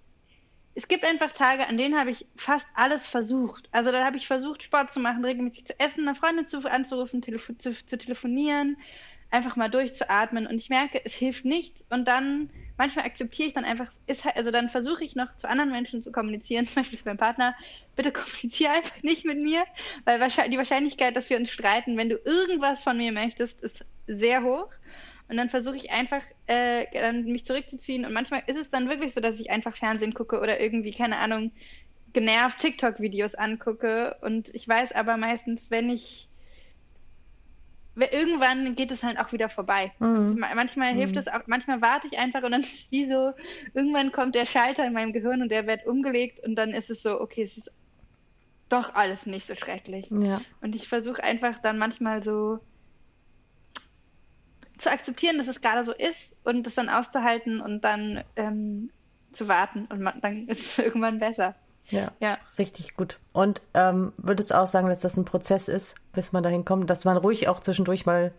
es gibt einfach Tage, an denen habe ich fast alles versucht. Also da habe ich versucht, Sport zu machen, regelmäßig zu essen, eine Freundin zu, anzurufen, telefo zu, zu telefonieren, einfach mal durchzuatmen und ich merke, es hilft nichts und dann manchmal akzeptiere ich dann einfach, ist halt, also dann versuche ich noch zu anderen Menschen zu kommunizieren, zum Beispiel zu meinem Partner, bitte kommuniziere einfach nicht mit mir, weil die Wahrscheinlichkeit, dass wir uns streiten, wenn du irgendwas von mir möchtest, ist sehr hoch. Und dann versuche ich einfach, äh, dann mich zurückzuziehen. Und manchmal ist es dann wirklich so, dass ich einfach Fernsehen gucke oder irgendwie, keine Ahnung, genervt TikTok-Videos angucke. Und ich weiß aber meistens, wenn ich irgendwann geht es halt auch wieder vorbei. Mhm. Manchmal hilft mhm. es auch, manchmal warte ich einfach und dann ist es wie so, irgendwann kommt der Schalter in meinem Gehirn und der wird umgelegt und dann ist es so, okay, es ist doch alles nicht so schrecklich. Ja. Und ich versuche einfach dann manchmal so zu akzeptieren, dass es gerade so ist und das dann auszuhalten und dann ähm, zu warten und man, dann ist es irgendwann besser. Ja, ja. richtig gut. Und ähm, würdest du auch sagen, dass das ein Prozess ist, bis man dahin kommt, dass man ruhig auch zwischendurch mal,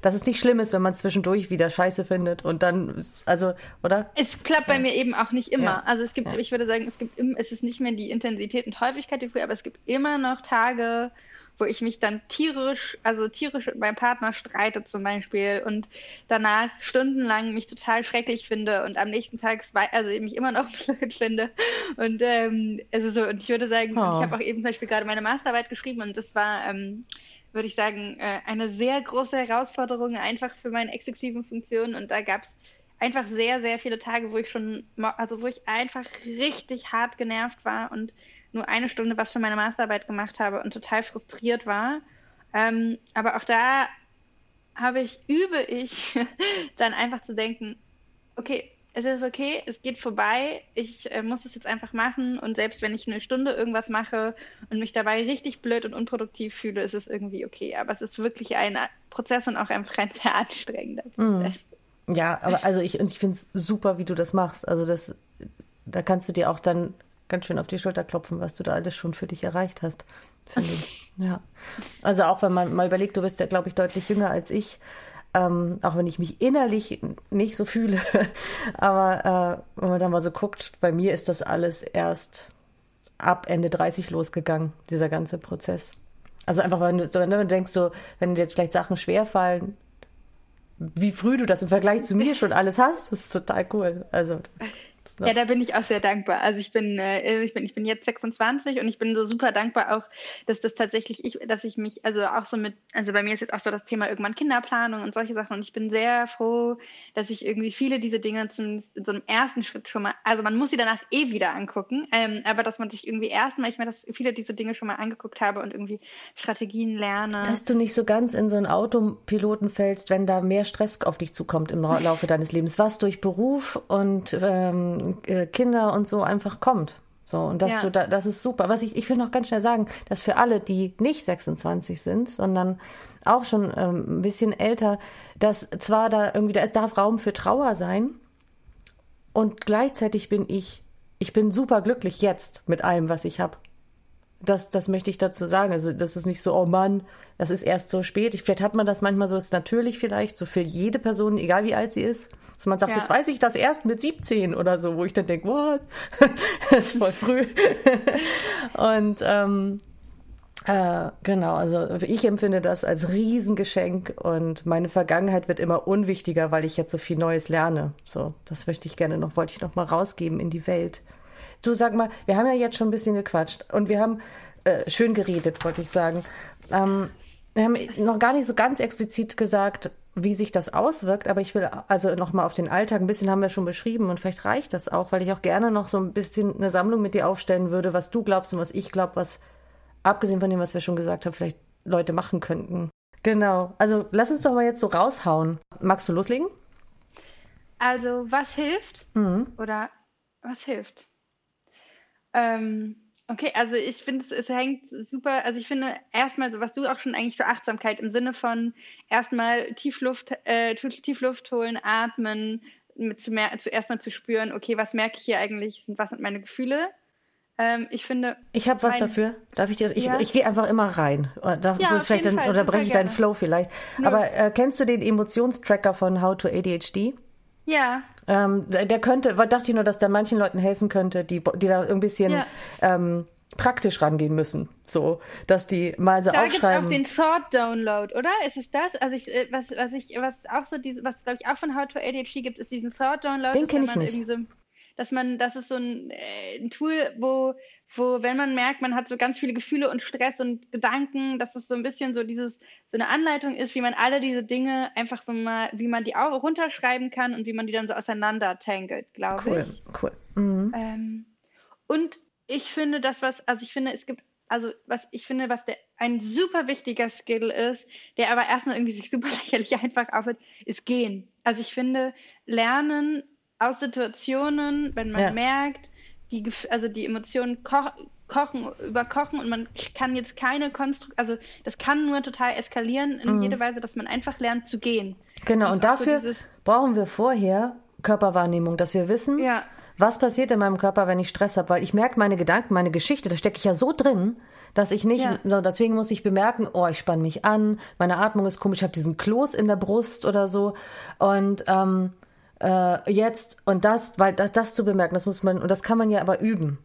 dass es nicht schlimm ist, wenn man zwischendurch wieder Scheiße findet und dann, also, oder? Es klappt ja. bei mir eben auch nicht immer. Ja. Also es gibt, ich würde sagen, es gibt, es ist nicht mehr die Intensität und Häufigkeit wie früher, aber es gibt immer noch Tage, wo ich mich dann tierisch, also tierisch mit meinem Partner streite zum Beispiel und danach stundenlang mich total schrecklich finde und am nächsten Tag also mich immer noch blöd finde. Und ähm, also so, und ich würde sagen, oh. ich habe auch eben zum Beispiel gerade meine Masterarbeit geschrieben und das war, ähm, würde ich sagen, äh, eine sehr große Herausforderung einfach für meine exekutiven Funktionen und da gab es einfach sehr, sehr viele Tage, wo ich schon, also wo ich einfach richtig hart genervt war und nur eine Stunde was für meine Masterarbeit gemacht habe und total frustriert war. Ähm, aber auch da habe ich, übe ich, dann einfach zu denken, okay, es ist okay, es geht vorbei, ich äh, muss es jetzt einfach machen und selbst wenn ich eine Stunde irgendwas mache und mich dabei richtig blöd und unproduktiv fühle, ist es irgendwie okay. Aber es ist wirklich ein Prozess und auch einfach ein sehr anstrengender mhm. Prozess. Ja, aber also ich, ich finde es super, wie du das machst. Also das, da kannst du dir auch dann ganz schön auf die Schulter klopfen, was du da alles schon für dich erreicht hast, finde ich. Ja. Also auch wenn man mal überlegt, du bist ja, glaube ich, deutlich jünger als ich, ähm, auch wenn ich mich innerlich nicht so fühle. Aber äh, wenn man da mal so guckt, bei mir ist das alles erst ab Ende 30 losgegangen, dieser ganze Prozess. Also einfach, wenn du, wenn du denkst, so, wenn dir jetzt vielleicht Sachen schwerfallen, wie früh du das im Vergleich zu mir schon alles hast, das ist total cool. Also ja, da bin ich auch sehr dankbar. Also ich bin, äh, ich bin, ich bin jetzt 26 und ich bin so super dankbar auch, dass das tatsächlich ich, dass ich mich, also auch so mit, also bei mir ist jetzt auch so das Thema irgendwann Kinderplanung und solche Sachen und ich bin sehr froh, dass ich irgendwie viele diese Dinge zum, in so einem ersten Schritt schon mal, also man muss sie danach eh wieder angucken, ähm, aber dass man sich irgendwie erstmal, ich meine, dass viele diese Dinge schon mal angeguckt habe und irgendwie Strategien lerne. Dass du nicht so ganz in so einen Autopiloten fällst, wenn da mehr Stress auf dich zukommt im Laufe deines Lebens, was durch Beruf und ähm, äh, Kinder und so einfach kommt. So, und dass ja. du da, das ist super. Was ich, ich will noch ganz schnell sagen, dass für alle, die nicht 26 sind, sondern auch schon ähm, ein bisschen älter, dass zwar da irgendwie, da es darf Raum für Trauer sein und gleichzeitig bin ich, ich bin super glücklich jetzt mit allem, was ich habe. Das, das möchte ich dazu sagen. Also, das ist nicht so, oh Mann, das ist erst so spät. Ich, vielleicht hat man das manchmal so, ist natürlich vielleicht so für jede Person, egal wie alt sie ist. Dass man sagt, ja. jetzt weiß ich das erst mit 17 oder so, wo ich dann denke, was? das ist voll früh. und ähm, äh, genau, also ich empfinde das als Riesengeschenk und meine Vergangenheit wird immer unwichtiger, weil ich jetzt so viel Neues lerne. So, das möchte ich gerne noch, wollte ich noch mal rausgeben in die Welt. Du sag mal, wir haben ja jetzt schon ein bisschen gequatscht und wir haben äh, schön geredet, wollte ich sagen. Ähm, wir haben noch gar nicht so ganz explizit gesagt, wie sich das auswirkt, aber ich will also nochmal auf den Alltag, ein bisschen haben wir schon beschrieben und vielleicht reicht das auch, weil ich auch gerne noch so ein bisschen eine Sammlung mit dir aufstellen würde, was du glaubst und was ich glaube, was abgesehen von dem, was wir schon gesagt haben, vielleicht Leute machen könnten. Genau, also lass uns doch mal jetzt so raushauen. Magst du loslegen? Also, was hilft? Mhm. Oder was hilft? Ähm, Okay, also ich finde, es, es hängt super, also ich finde erstmal, so was du auch schon eigentlich so Achtsamkeit im Sinne von erstmal Tiefluft, äh, Tiefluft holen, atmen, mit zu mehr, zuerst mal zu spüren, okay, was merke ich hier eigentlich, was sind meine Gefühle? Ähm, ich finde. Ich habe was mein, dafür. Darf ich dir? Ich, ja. ich gehe einfach immer rein. Darf ja, vielleicht dann, oder breche ich deinen Flow vielleicht. Ja. Aber äh, kennst du den Emotionstracker von How to ADHD? Ja. Ähm, der könnte, dachte ich nur, dass der manchen Leuten helfen könnte, die, die da ein bisschen ja. ähm, praktisch rangehen müssen. So, dass die mal so da aufschreiben. Da gibt auch den Thought Download, oder? Ist es das? Also ich, äh, was, was ich, was auch so diese, was glaube ich auch von How to ADHD gibt, ist diesen Thought Download. Den kenne ich nicht. So, dass man, das ist so ein, äh, ein Tool, wo wo, wenn man merkt, man hat so ganz viele Gefühle und Stress und Gedanken, dass es so ein bisschen so dieses, so eine Anleitung ist, wie man alle diese Dinge einfach so mal, wie man die auch runterschreiben kann und wie man die dann so auseinander tangelt, glaube cool, ich. Cool, cool. Mhm. Ähm, und ich finde das, was, also ich finde, es gibt, also was ich finde, was der, ein super wichtiger Skill ist, der aber erstmal irgendwie sich super lächerlich einfach aufhört, ist gehen. Also ich finde, lernen aus Situationen, wenn man ja. merkt, die, also die Emotionen ko kochen, überkochen und man kann jetzt keine Konstruktion, also das kann nur total eskalieren in mhm. jede Weise, dass man einfach lernt zu gehen. Genau, und, und dafür so brauchen wir vorher Körperwahrnehmung, dass wir wissen, ja. was passiert in meinem Körper, wenn ich Stress habe, weil ich merke meine Gedanken, meine Geschichte, da stecke ich ja so drin, dass ich nicht, ja. so, deswegen muss ich bemerken, oh, ich spanne mich an, meine Atmung ist komisch, ich habe diesen Kloß in der Brust oder so und ähm, äh, jetzt und das, weil das, das zu bemerken, das muss man, und das kann man ja aber üben.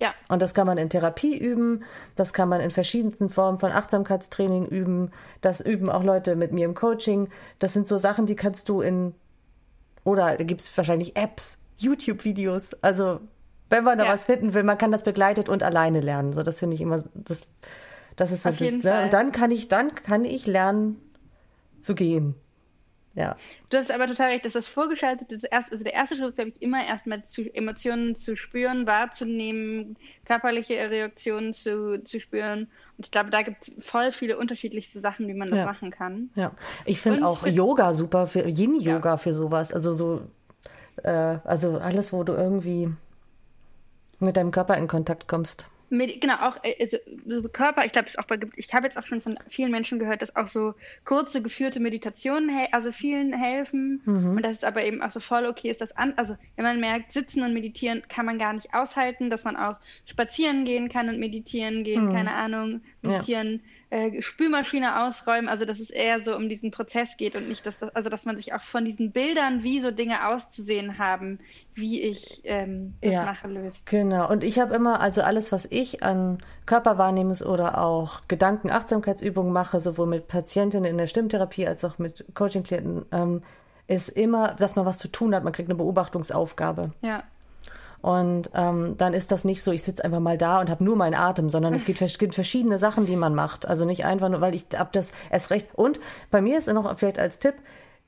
Ja. Und das kann man in Therapie üben, das kann man in verschiedensten Formen von Achtsamkeitstraining üben, das üben auch Leute mit mir im Coaching. Das sind so Sachen, die kannst du in, oder da gibt es wahrscheinlich Apps, YouTube-Videos, also wenn man da ja. was finden will, man kann das begleitet und alleine lernen. So, das finde ich immer, das, das ist so das, ne? Und dann kann ich, dann kann ich lernen zu gehen. Ja. Du hast aber total recht, dass das vorgeschaltete, das erste, also der erste Schritt, glaube ich, immer erstmal zu, Emotionen zu spüren, wahrzunehmen, körperliche Reaktionen zu, zu spüren. Und ich glaube, da gibt es voll viele unterschiedlichste Sachen, wie man das ja. machen kann. Ja, ich finde auch find, Yoga super, für Yin-Yoga ja. für sowas. Also so, äh, also alles, wo du irgendwie mit deinem Körper in Kontakt kommst. Mit, genau, auch äh, also, Körper, ich glaube, es auch bei, ich habe jetzt auch schon von vielen Menschen gehört, dass auch so kurze geführte Meditationen, also vielen helfen mhm. und dass es aber eben auch so voll okay ist, dass an, also wenn man merkt, sitzen und meditieren kann man gar nicht aushalten, dass man auch spazieren gehen kann und meditieren gehen, mhm. keine Ahnung, meditieren. Ja äh, Spülmaschine ausräumen, also dass es eher so um diesen Prozess geht und nicht, dass das, also dass man sich auch von diesen Bildern, wie so Dinge auszusehen haben, wie ich ähm, das ja, mache, löst. Genau. Und ich habe immer, also alles, was ich an Körperwahrnehmungs- oder auch Gedankenachtsamkeitsübungen mache, sowohl mit Patientinnen in der Stimmtherapie als auch mit Coaching-Klienten, ähm, ist immer, dass man was zu tun hat. Man kriegt eine Beobachtungsaufgabe. Ja. Und ähm, dann ist das nicht so, ich sitze einfach mal da und habe nur meinen Atem, sondern es gibt, gibt, verschiedene Sachen, die man macht. Also nicht einfach nur, weil ich habe das erst recht. Und bei mir ist noch vielleicht als Tipp,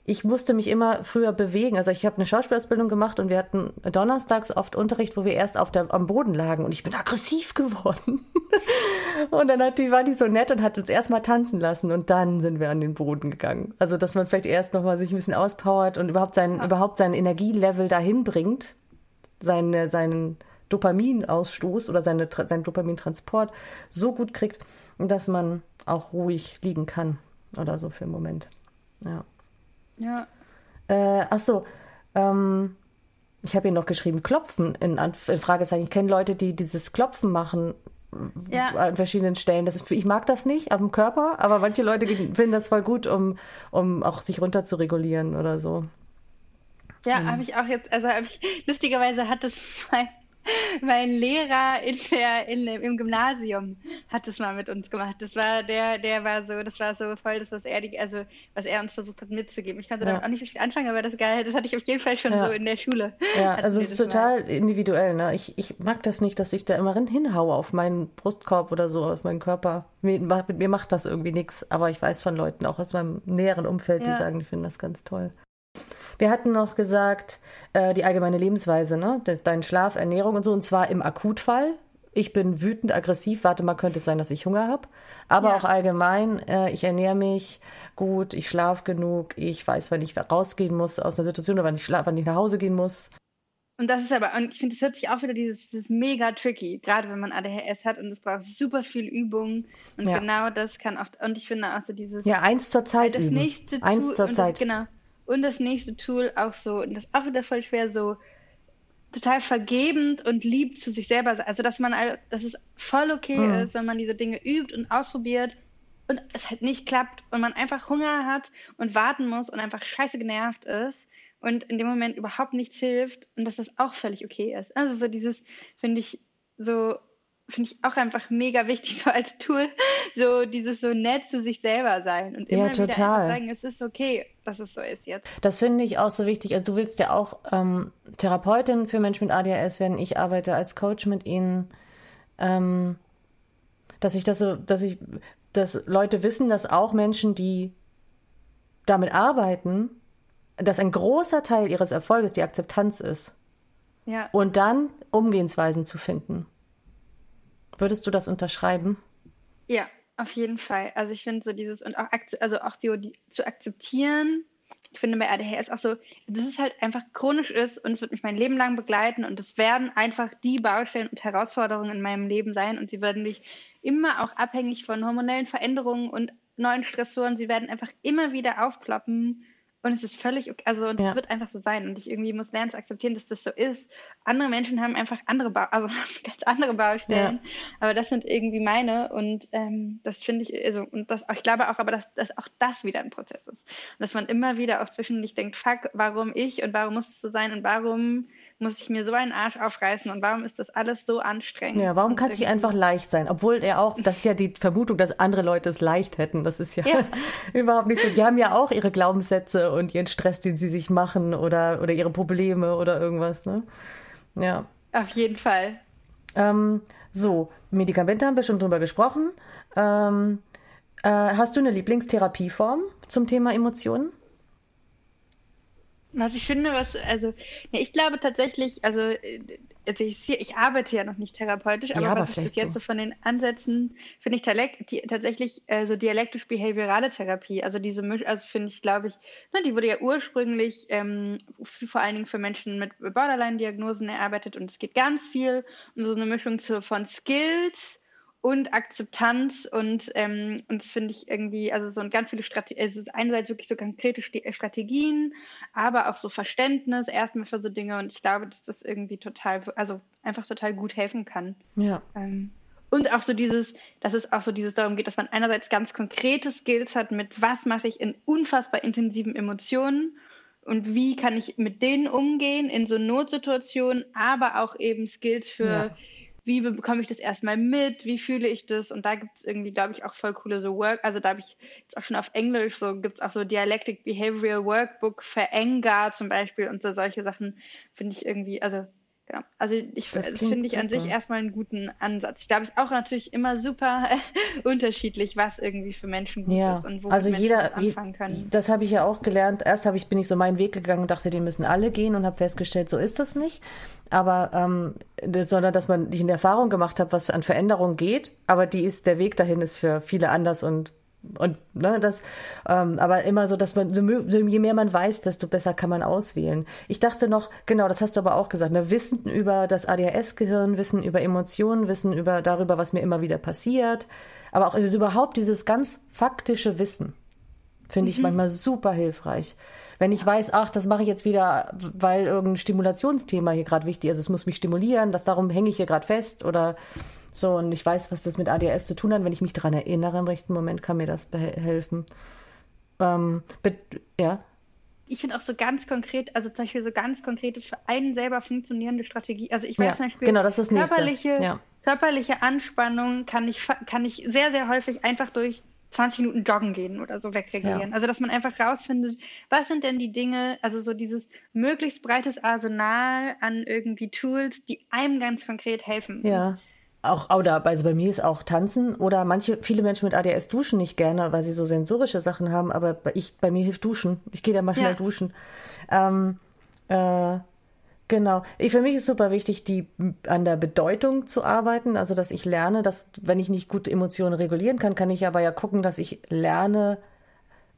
ich musste mich immer früher bewegen. Also ich habe eine Schauspielausbildung gemacht und wir hatten donnerstags oft Unterricht, wo wir erst auf der, am Boden lagen und ich bin aggressiv geworden. und dann hat die, war die so nett und hat uns erstmal tanzen lassen und dann sind wir an den Boden gegangen. Also dass man vielleicht erst nochmal sich ein bisschen auspowert und überhaupt sein, ja. überhaupt sein Energielevel dahin bringt, seine, seinen Dopaminausstoß oder seine, seinen Dopamintransport so gut kriegt, dass man auch ruhig liegen kann oder so für einen Moment. Ja. Ja. Äh, ach so, ähm, ich habe hier noch geschrieben, Klopfen in, in Fragezeichen. Ich kenne Leute, die dieses Klopfen machen ja. an verschiedenen Stellen. Das ist, ich mag das nicht am Körper, aber manche Leute finden das voll gut, um, um auch sich runter zu regulieren oder so. Ja, mhm. habe ich auch jetzt, also habe ich, lustigerweise hat es mein, mein Lehrer in der, in, im Gymnasium hat das mal mit uns gemacht. Das war der, der war so, das war so voll das, was er die, also was er uns versucht hat mitzugeben. Ich konnte ja. damit auch nicht so viel anfangen, aber das geil, das hatte ich auf jeden Fall schon ja. so in der Schule. Ja, also es ist total mal. individuell, ne? Ich, ich mag das nicht, dass ich da immer hinhaue auf meinen Brustkorb oder so, auf meinen Körper. Mir, mir macht das irgendwie nichts, aber ich weiß von Leuten auch aus meinem näheren Umfeld, ja. die sagen, die finden das ganz toll. Wir hatten noch gesagt, äh, die allgemeine Lebensweise, ne? Dein Schlaf, Ernährung und so, und zwar im Akutfall. Ich bin wütend, aggressiv. Warte mal, könnte es sein, dass ich Hunger habe. Aber ja. auch allgemein, äh, ich ernähre mich gut, ich schlafe genug, ich weiß, wann ich rausgehen muss aus einer Situation oder wann ich, wann ich nach Hause gehen muss. Und das ist aber, und ich finde, das hört sich auch wieder dieses, dieses mega tricky, gerade wenn man ADHS hat und es braucht super viel Übung. Und ja. genau das kann auch, und ich finde auch so dieses. Ja, eins zur Zeit. Das üben. nächste Eins zur Zeit. Das, genau. Und das nächste Tool auch so, und das ist auch wieder voll schwer, so total vergebend und lieb zu sich selber. Also, dass man, dass es voll okay mhm. ist, wenn man diese Dinge übt und ausprobiert und es halt nicht klappt und man einfach Hunger hat und warten muss und einfach scheiße genervt ist und in dem Moment überhaupt nichts hilft und dass das auch völlig okay ist. Also, so dieses, finde ich, so finde ich auch einfach mega wichtig, so als Tool, so dieses so nett zu sich selber sein und immer ja, total. wieder sagen, es ist okay, dass es so ist jetzt. Das finde ich auch so wichtig. Also du willst ja auch ähm, Therapeutin für Menschen mit ADHS werden. Ich arbeite als Coach mit ihnen. Ähm, dass ich das so, dass ich, dass Leute wissen, dass auch Menschen, die damit arbeiten, dass ein großer Teil ihres Erfolges die Akzeptanz ist. Ja. Und dann Umgehensweisen zu finden. Würdest du das unterschreiben? Ja, auf jeden Fall. Also ich finde so dieses und auch also auch die, zu akzeptieren. Ich finde bei ADHS auch so, dass es halt einfach chronisch ist und es wird mich mein Leben lang begleiten und es werden einfach die Baustellen und Herausforderungen in meinem Leben sein und sie werden mich immer auch abhängig von hormonellen Veränderungen und neuen Stressoren, sie werden einfach immer wieder aufploppen und es ist völlig okay, also und es ja. wird einfach so sein. Und ich irgendwie muss lernen zu akzeptieren, dass das so ist. Andere Menschen haben einfach andere ba also ganz andere Baustellen. Ja. Aber das sind irgendwie meine. Und ähm, das finde ich, also, und das, ich glaube auch, aber dass, dass auch das wieder ein Prozess ist. Und dass man immer wieder auch zwischendurch denkt, fuck, warum ich und warum muss es so sein und warum muss ich mir so einen Arsch aufreißen und warum ist das alles so anstrengend? Ja, warum kann es nicht einfach leicht sein? Obwohl er auch, das ist ja die Vermutung, dass andere Leute es leicht hätten. Das ist ja, ja. überhaupt nicht so. Die haben ja auch ihre Glaubenssätze und ihren Stress, den sie sich machen oder, oder ihre Probleme oder irgendwas, ne? Ja. Auf jeden Fall. Ähm, so, Medikamente haben wir schon drüber gesprochen. Ähm, äh, hast du eine Lieblingstherapieform zum Thema Emotionen? Was ich finde, was, also, ja, ich glaube tatsächlich, also, also ich, ich, arbeite ja noch nicht therapeutisch, aber, ja, aber was ich bis jetzt so. von den Ansätzen finde ich die, tatsächlich äh, so dialektisch-behaviorale Therapie, also diese Misch, also finde ich, glaube ich, ne, die wurde ja ursprünglich ähm, vor allen Dingen für Menschen mit Borderline-Diagnosen erarbeitet und es geht ganz viel um so eine Mischung zu, von Skills, und Akzeptanz und, ähm, und das finde ich irgendwie, also so ein ganz viele Strategien, es ist einerseits wirklich so konkrete Strategien, aber auch so Verständnis erstmal für so Dinge und ich glaube, dass das irgendwie total, also einfach total gut helfen kann. Ja. Ähm, und auch so dieses, dass es auch so dieses darum geht, dass man einerseits ganz konkrete Skills hat mit was mache ich in unfassbar intensiven Emotionen und wie kann ich mit denen umgehen in so Notsituationen, aber auch eben Skills für ja wie bekomme ich das erstmal mit, wie fühle ich das? Und da gibt es irgendwie, glaube ich, auch voll coole so Work, also da habe ich jetzt auch schon auf Englisch, so gibt es auch so Dialectic Behavioral Workbook für Enga zum Beispiel und so solche Sachen finde ich irgendwie, also Genau. Also ich, finde ich an sich erstmal einen guten Ansatz. Ich glaube, es ist auch natürlich immer super unterschiedlich, was irgendwie für Menschen gut ja. ist und wo also Menschen jeder, anfangen können. Das habe ich ja auch gelernt. Erst habe ich bin ich so meinen Weg gegangen und dachte, die müssen alle gehen und habe festgestellt, so ist das nicht. Aber ähm, das, sondern dass man nicht in Erfahrung gemacht hat, was an Veränderung geht. Aber die ist der Weg dahin ist für viele anders und und ne, das, ähm, aber immer so, dass man, so, je mehr man weiß, desto besser kann man auswählen. Ich dachte noch, genau, das hast du aber auch gesagt, ne, Wissen über das ADHS-Gehirn, Wissen über Emotionen, Wissen über darüber, was mir immer wieder passiert, aber auch überhaupt dieses ganz faktische Wissen finde ich mhm. manchmal super hilfreich. Wenn ich weiß, ach, das mache ich jetzt wieder, weil irgendein Stimulationsthema hier gerade wichtig ist, es muss mich stimulieren, das darum hänge ich hier gerade fest oder so, und ich weiß, was das mit ADHS zu tun hat. Wenn ich mich daran erinnere im rechten Moment, kann mir das helfen. Ähm, ja. Ich finde auch so ganz konkret, also zum Beispiel so ganz konkrete für einen selber funktionierende Strategie. Also ich weiß ja, zum Beispiel, genau, das ist körperliche, ja. körperliche Anspannung kann ich, kann ich sehr, sehr häufig einfach durch 20 Minuten joggen gehen oder so wegregulieren. Ja. Also, dass man einfach rausfindet, was sind denn die Dinge, also so dieses möglichst breites Arsenal an irgendwie Tools, die einem ganz konkret helfen. Ja auch, oder, also bei mir ist auch Tanzen oder manche, viele Menschen mit ADS duschen nicht gerne, weil sie so sensorische Sachen haben, aber ich, bei mir hilft Duschen. Ich gehe da mal schnell ja. duschen. Ähm, äh, genau. Ich, für mich ist super wichtig, die, an der Bedeutung zu arbeiten, also dass ich lerne, dass, wenn ich nicht gut Emotionen regulieren kann, kann ich aber ja gucken, dass ich lerne,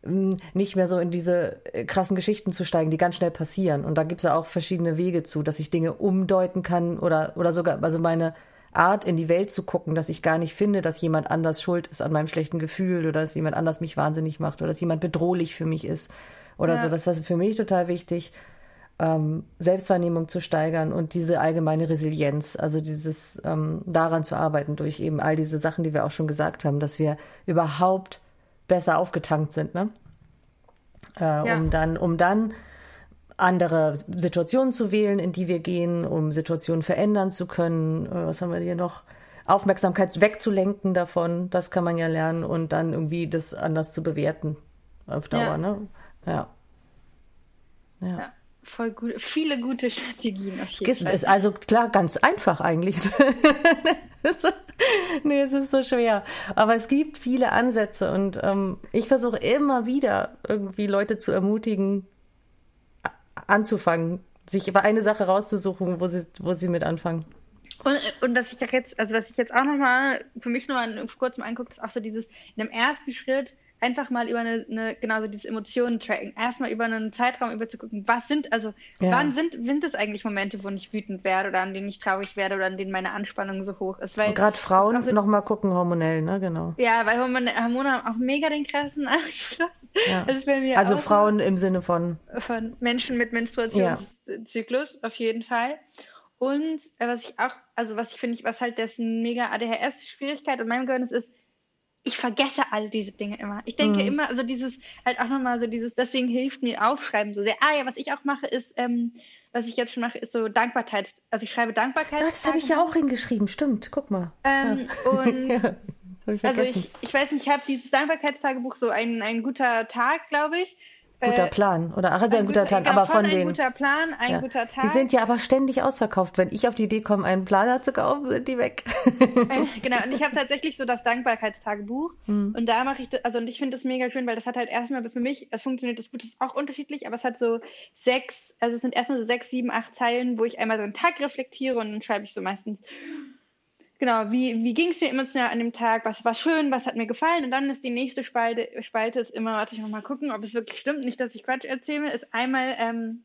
hm, nicht mehr so in diese äh, krassen Geschichten zu steigen, die ganz schnell passieren. Und da gibt es ja auch verschiedene Wege zu, dass ich Dinge umdeuten kann oder, oder sogar, also meine Art in die Welt zu gucken, dass ich gar nicht finde, dass jemand anders schuld ist an meinem schlechten Gefühl oder dass jemand anders mich wahnsinnig macht oder dass jemand bedrohlich für mich ist oder ja. so. Das war für mich total wichtig, ähm, Selbstwahrnehmung zu steigern und diese allgemeine Resilienz, also dieses ähm, daran zu arbeiten durch eben all diese Sachen, die wir auch schon gesagt haben, dass wir überhaupt besser aufgetankt sind, ne? Äh, ja. Um dann, um dann andere Situationen zu wählen, in die wir gehen, um Situationen verändern zu können. Äh, was haben wir hier noch? Aufmerksamkeit wegzulenken davon, das kann man ja lernen und dann irgendwie das anders zu bewerten auf Dauer, ja. ne? Ja. ja. ja. voll gut. Viele gute Strategien. Auf jeden es Fall. ist also klar ganz einfach eigentlich. nee, es ist so schwer. Aber es gibt viele Ansätze und ähm, ich versuche immer wieder irgendwie Leute zu ermutigen, anzufangen, sich über eine Sache rauszusuchen, wo sie, wo sie mit anfangen. Und, und was ich auch jetzt, also was ich jetzt auch nochmal für mich nur vor kurzem angucke, ist auch so dieses, in dem ersten Schritt einfach mal über eine, eine genauso dieses Emotionen tracken. Erstmal über einen Zeitraum über zu gucken, was sind, also ja. wann sind, sind es eigentlich Momente, wo ich wütend werde oder an denen ich traurig werde oder an denen meine Anspannung so hoch ist. Gerade Frauen so, nochmal gucken hormonell, ne, genau. Ja, weil Hormone, Hormone haben auch mega den krassen Einfluss. Ja. also Frauen im Sinne von von Menschen mit Menstruationszyklus ja. auf jeden Fall. Und äh, was ich auch, also was ich finde, was halt dessen mega ADHS-Schwierigkeit in meinem Gehirn ist, ist, ich vergesse all diese Dinge immer. Ich denke mhm. immer, also dieses, halt auch nochmal so dieses, deswegen hilft mir Aufschreiben so sehr. Ah ja, was ich auch mache, ist, ähm, was ich jetzt schon mache, ist so Dankbarkeits, also ich schreibe Dankbarkeit. Das habe ich ja auch hingeschrieben, stimmt, guck mal. Ähm, ja. Und ja, ich also ich, ich weiß nicht, ich habe dieses Dankbarkeitstagebuch so ein, ein guter Tag, glaube ich. Guter äh, Plan. Oder ach, also ein, ein guter, guter Plan, aber von den. Ein guter Plan, ein ja. guter Tag. Die sind ja aber ständig ausverkauft. Wenn ich auf die Idee komme, einen Planer zu kaufen, sind die weg. genau, und ich habe tatsächlich so das Dankbarkeitstagebuch. Hm. Und da mache ich, das, also und ich finde das mega schön, weil das hat halt erstmal für mich, es funktioniert das gut, das ist auch unterschiedlich, aber es hat so sechs, also es sind erstmal so sechs, sieben, acht Zeilen, wo ich einmal so einen Tag reflektiere und dann schreibe ich so meistens genau, wie, wie ging es mir emotional an dem Tag, was war schön, was hat mir gefallen und dann ist die nächste Spalte, Spalte ist immer, warte ich noch mal gucken, ob es wirklich stimmt, nicht, dass ich Quatsch erzähle, ist einmal, ähm,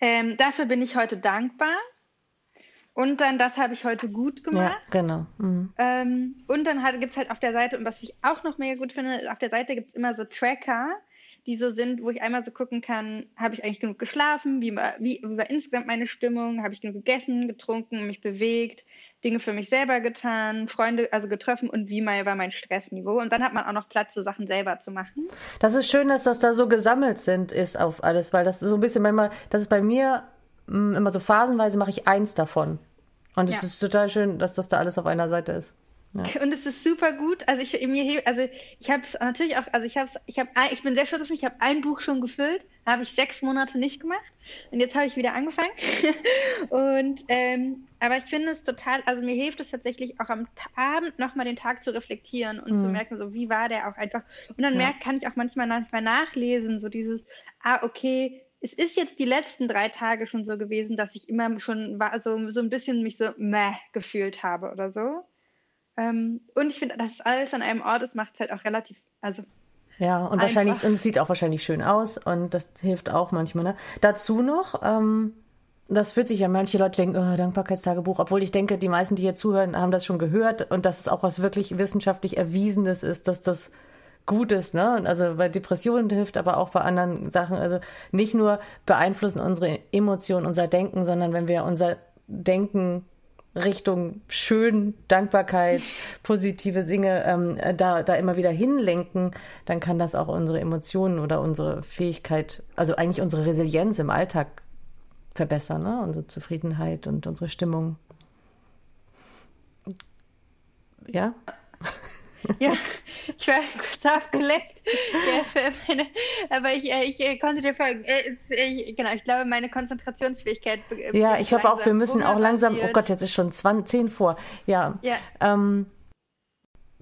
ähm, dafür bin ich heute dankbar und dann, das habe ich heute gut gemacht. Ja, genau. Mhm. Ähm, und dann gibt es halt auf der Seite, und was ich auch noch mega gut finde, ist, auf der Seite gibt es immer so Tracker, die so sind, wo ich einmal so gucken kann, habe ich eigentlich genug geschlafen, wie war, wie, wie war insgesamt meine Stimmung, habe ich genug gegessen, getrunken, mich bewegt, Dinge für mich selber getan, Freunde also getroffen und wie mal war mein Stressniveau. Und dann hat man auch noch Platz, so Sachen selber zu machen. Das ist schön, dass das da so gesammelt sind, ist auf alles, weil das so ein bisschen manchmal, das ist bei mir mm, immer so phasenweise mache ich eins davon Und es ja. ist total schön, dass das da alles auf einer Seite ist. Ja. Und es ist super gut. Also ich mir also ich habe es natürlich auch, also ich habe ich habe ich bin sehr stolz auf mich. Ich habe ein Buch schon gefüllt, habe ich sechs Monate nicht gemacht und jetzt habe ich wieder angefangen. und ähm, aber ich finde es total, also mir hilft es tatsächlich auch am Abend nochmal den Tag zu reflektieren und mhm. zu merken, so wie war der auch einfach. Und dann ja. merkt, kann ich auch manchmal manchmal nachlesen, so dieses, ah okay, es ist jetzt die letzten drei Tage schon so gewesen, dass ich immer schon war, so, so ein bisschen mich so meh gefühlt habe oder so. Ähm, und ich finde, dass es alles an einem Ort ist, macht es halt auch relativ, also. Ja, und einfach. wahrscheinlich, und es sieht auch wahrscheinlich schön aus und das hilft auch manchmal. Ne? Dazu noch, ähm, das fühlt sich ja, manche Leute denken, oh, Dankbarkeitstagebuch, obwohl ich denke, die meisten, die hier zuhören, haben das schon gehört und dass es auch was wirklich wissenschaftlich Erwiesenes ist, dass das gut ist, ne? Also bei Depressionen hilft, aber auch bei anderen Sachen. Also nicht nur beeinflussen unsere Emotionen, unser Denken, sondern wenn wir unser Denken Richtung schön, Dankbarkeit, positive Dinge ähm, da, da immer wieder hinlenken, dann kann das auch unsere Emotionen oder unsere Fähigkeit, also eigentlich unsere Resilienz im Alltag verbessern, ne? unsere Zufriedenheit und unsere Stimmung. Ja? Ja, ich war kurz aufgelegt. Ja, meine, aber ich, äh, ich, ich konnte dir folgen. Äh, ich, genau, ich glaube, meine Konzentrationsfähigkeit. Ja, ich glaube auch, wir müssen auch langsam. Oh Gott, jetzt ist schon 20, 10 vor. Ja. ja. Ähm,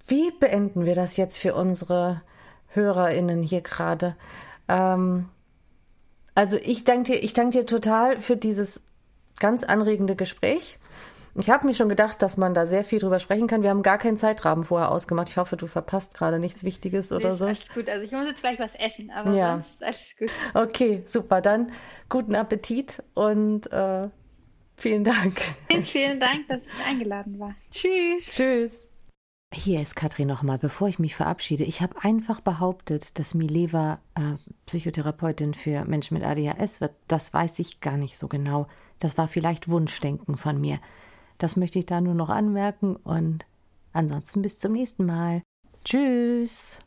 wie beenden wir das jetzt für unsere HörerInnen hier gerade? Ähm, also ich danke dir, ich danke dir total für dieses ganz anregende Gespräch. Ich habe mir schon gedacht, dass man da sehr viel drüber sprechen kann. Wir haben gar keinen Zeitrahmen vorher ausgemacht. Ich hoffe, du verpasst gerade nichts Wichtiges oder nee, so. Alles gut. Also ich muss jetzt gleich was essen, aber ja. sonst alles gut. Okay, super. Dann guten Appetit und äh, vielen Dank. Vielen, vielen Dank, dass ich eingeladen war. Tschüss. Tschüss. Hier ist Katrin nochmal, bevor ich mich verabschiede. Ich habe einfach behauptet, dass Mileva äh, Psychotherapeutin für Menschen mit ADHS wird. Das weiß ich gar nicht so genau. Das war vielleicht Wunschdenken von mir. Das möchte ich da nur noch anmerken und ansonsten bis zum nächsten Mal. Tschüss.